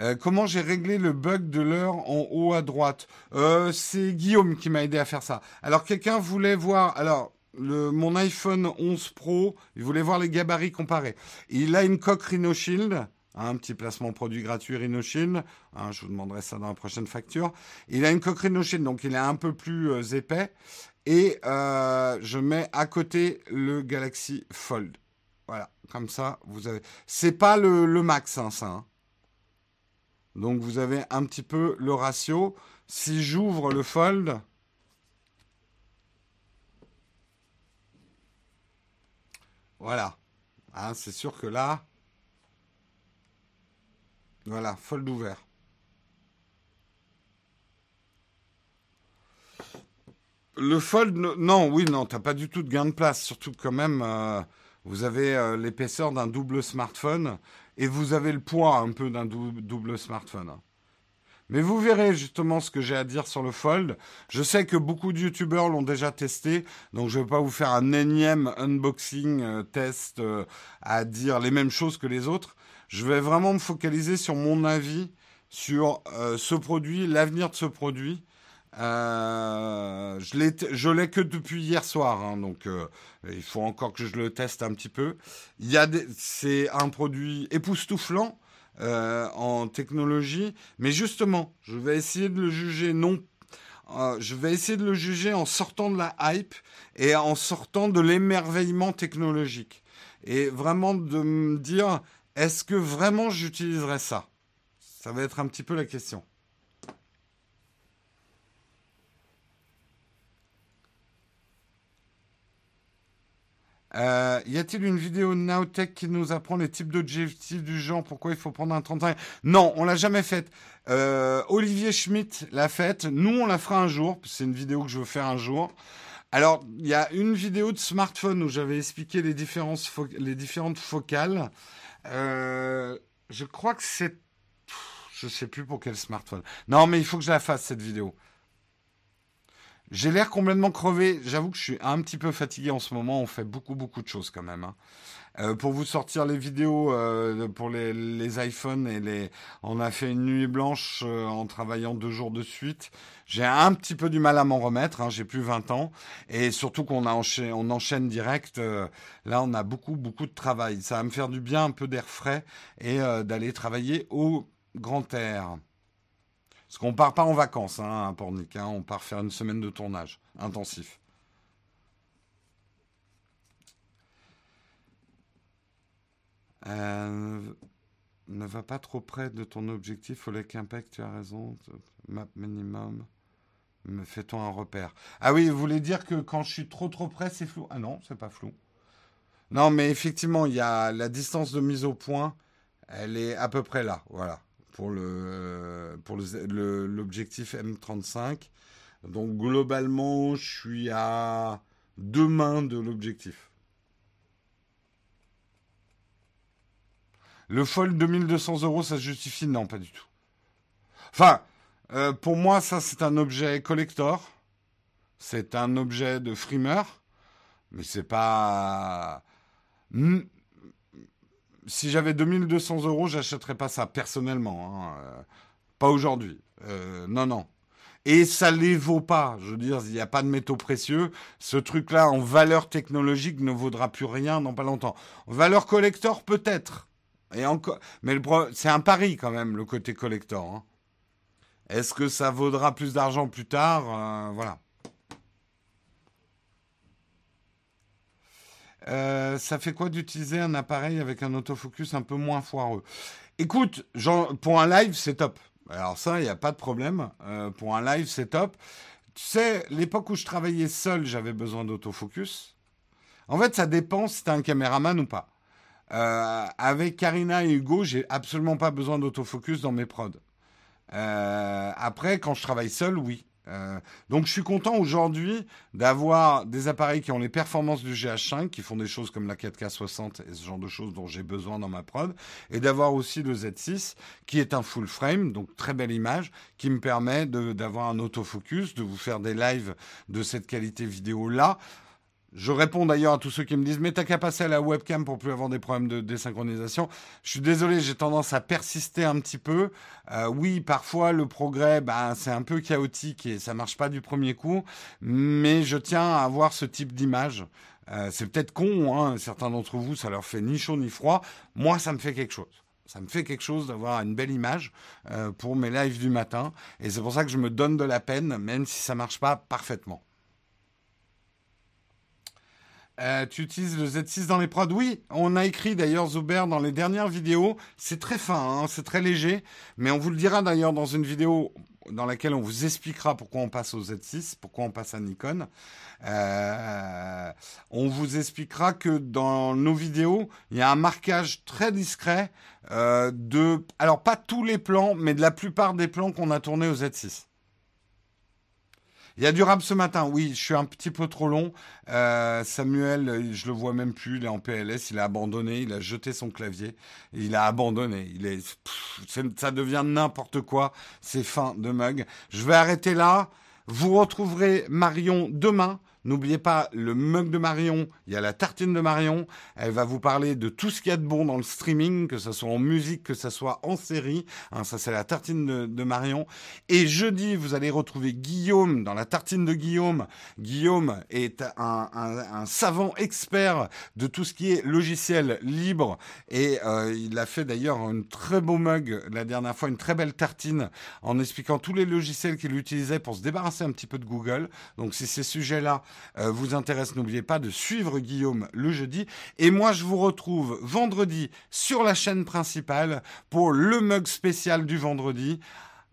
Euh, comment j'ai réglé le bug de l'heure en haut à droite euh, C'est Guillaume qui m'a aidé à faire ça. Alors quelqu'un voulait voir. Alors le, mon iPhone 11 Pro, il voulait voir les gabarits comparés. Il a une coque Rhino Shield, un petit placement produit gratuit Rhinoshin. Hein, je vous demanderai ça dans la prochaine facture. Il a une coque Rhinoshin, donc il est un peu plus euh, épais. Et je mets à côté le Galaxy Fold. Voilà, comme ça, vous avez. C'est pas le, max, hein, ça. Donc vous avez un petit peu le ratio. Si j'ouvre le Fold, voilà. Hein, c'est sûr que là, voilà, fold ouvert. Le fold, non, oui, non, t'as pas du tout de gain de place. Surtout quand même, euh, vous avez euh, l'épaisseur d'un double smartphone et vous avez le poids un peu d'un double smartphone. Mais vous verrez justement ce que j'ai à dire sur le Fold. Je sais que beaucoup de youtubeurs l'ont déjà testé, donc je ne vais pas vous faire un énième unboxing euh, test euh, à dire les mêmes choses que les autres. Je vais vraiment me focaliser sur mon avis sur euh, ce produit, l'avenir de ce produit. Je l'ai que depuis hier soir, hein, donc il faut encore que je le teste un petit peu. c'est un produit époustouflant. Euh, en technologie. Mais justement, je vais essayer de le juger non. Euh, je vais essayer de le juger en sortant de la hype et en sortant de l'émerveillement technologique. Et vraiment de me dire, est-ce que vraiment j'utiliserai ça? Ça va être un petit peu la question. Euh, y a-t-il une vidéo Nowtech qui nous apprend les types d'objectifs du genre Pourquoi il faut prendre un 35 Non, on l'a jamais faite. Euh, Olivier Schmitt l'a faite. Nous, on la fera un jour. C'est une vidéo que je veux faire un jour. Alors, il y a une vidéo de smartphone où j'avais expliqué les, différentes focales. Euh, je crois que c'est... Je sais plus pour quel smartphone. Non, mais il faut que je la fasse, cette vidéo. J'ai l'air complètement crevé. J'avoue que je suis un petit peu fatigué en ce moment. On fait beaucoup, beaucoup de choses quand même. Hein. Euh, pour vous sortir les vidéos euh, pour les, les, iPhones et les, on a fait une nuit blanche euh, en travaillant deux jours de suite. J'ai un petit peu du mal à m'en remettre. Hein, J'ai plus 20 ans et surtout qu'on a enchaîne direct. là, on a beaucoup, beaucoup de travail. Ça va me faire du bien, un peu d'air frais et d'aller travailler au grand air. Parce qu'on part pas en vacances, hein, à Pornic. Hein, on part faire une semaine de tournage intensif. Euh, ne va pas trop près de ton objectif. Oleg Impact, tu as raison. Map minimum. Me fait-on un repère? Ah oui, vous voulez dire que quand je suis trop trop près, c'est flou? Ah non, c'est pas flou. Non, mais effectivement, il y a la distance de mise au point. Elle est à peu près là. Voilà pour le pour l'objectif M35. Donc globalement, je suis à deux mains de l'objectif. Le Fold 2200 euros, ça se justifie? Non, pas du tout. Enfin, euh, pour moi, ça c'est un objet collector. C'est un objet de frimeur. Mais c'est pas si j'avais 2200 euros, j'achèterais pas ça personnellement. Hein, euh, pas aujourd'hui. Euh, non, non. Et ça les vaut pas. Je veux dire, il n'y a pas de métaux précieux. Ce truc-là, en valeur technologique, ne vaudra plus rien dans pas longtemps. En valeur collector, peut-être. Et encore, mais c'est un pari quand même, le côté collector. Hein. Est-ce que ça vaudra plus d'argent plus tard? Euh, Voilà. Euh, ça fait quoi d'utiliser un appareil avec un autofocus un peu moins foireux? Écoute, pour un live, c'est top. Alors ça, il n'y a pas de problème. Euh, pour un live, c'est top. Tu sais, l'époque où je travaillais seul, j'avais besoin d'autofocus. En fait, ça dépend si tu un caméraman ou pas. Euh, avec Karina et Hugo, j'ai absolument pas besoin d'autofocus dans mes prods. après, quand je travaille seul, oui. Euh, donc je suis content aujourd'hui d'avoir des appareils qui ont les performances du GH5, qui font des choses comme la 4K60 et ce genre de choses dont j'ai besoin dans ma prod, et d'avoir aussi le Z6 qui est un full frame, donc très belle image, qui me permet d'avoir un autofocus, de vous faire des lives de cette qualité vidéo là. Je réponds d'ailleurs à tous ceux qui me disent mais t'as qu'à passer à la webcam pour plus avoir des problèmes de désynchronisation. Je suis désolé, j'ai tendance à persister un petit peu. Euh, oui, parfois le progrès, ben, c'est un peu chaotique et ça marche pas du premier coup, mais je tiens à avoir ce type d'image. Euh, c'est peut-être con, hein, certains d'entre vous, ça leur fait ni chaud ni froid. Moi, ça me fait quelque chose. Ça me fait quelque chose d'avoir une belle image euh, pour mes lives du matin. Et c'est pour ça que je me donne de la peine, même si ça marche pas parfaitement. Euh, tu utilises le Z6 dans les prods Oui, on a écrit d'ailleurs Zuber dans les dernières vidéos. C'est très fin, hein, c'est très léger, mais on vous le dira d'ailleurs dans une vidéo dans laquelle on vous expliquera pourquoi on passe au Z6, pourquoi on passe à Nikon. Euh, on vous expliquera que dans nos vidéos, il y a un marquage très discret euh, de, alors pas tous les plans, mais de la plupart des plans qu'on a tournés au Z6. Il y a du rap ce matin, oui, je suis un petit peu trop long. Euh, Samuel, je le vois même plus, il est en PLS, il a abandonné, il a jeté son clavier, il a abandonné. Il est, ça devient n'importe quoi, c'est fin de mug. Je vais arrêter là. Vous retrouverez Marion demain N'oubliez pas le mug de Marion, il y a la tartine de Marion. Elle va vous parler de tout ce qu'il y a de bon dans le streaming, que ce soit en musique, que ce soit en série. Hein, ça, c'est la tartine de, Marion. Et jeudi, vous allez retrouver Guillaume dans la tartine de Guillaume. Guillaume est un, savant expert de tout ce qui est logiciel libre. Et euh, il a fait d'ailleurs un très beau mug la dernière fois, une très belle tartine en expliquant tous les logiciels qu'il utilisait pour se débarrasser un petit peu de Google. Donc si ces sujets-là euh, vous intéresse, n'oubliez pas de suivre Guillaume le jeudi. Et moi, je vous retrouve vendredi sur la chaîne principale pour le mug spécial du vendredi.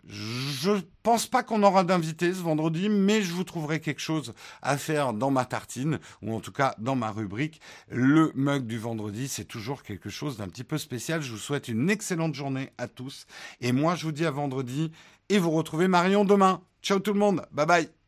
Je pense pas qu'on aura d'invité ce vendredi, mais je vous trouverai quelque chose à faire dans ma tartine, ou en tout cas dans ma rubrique. Le mug du vendredi, c'est toujours quelque chose d'un petit peu spécial. Je vous souhaite une excellente journée à tous. Et moi, je vous dis à vendredi, et vous retrouvez Marion demain. Ciao tout le monde, bye bye.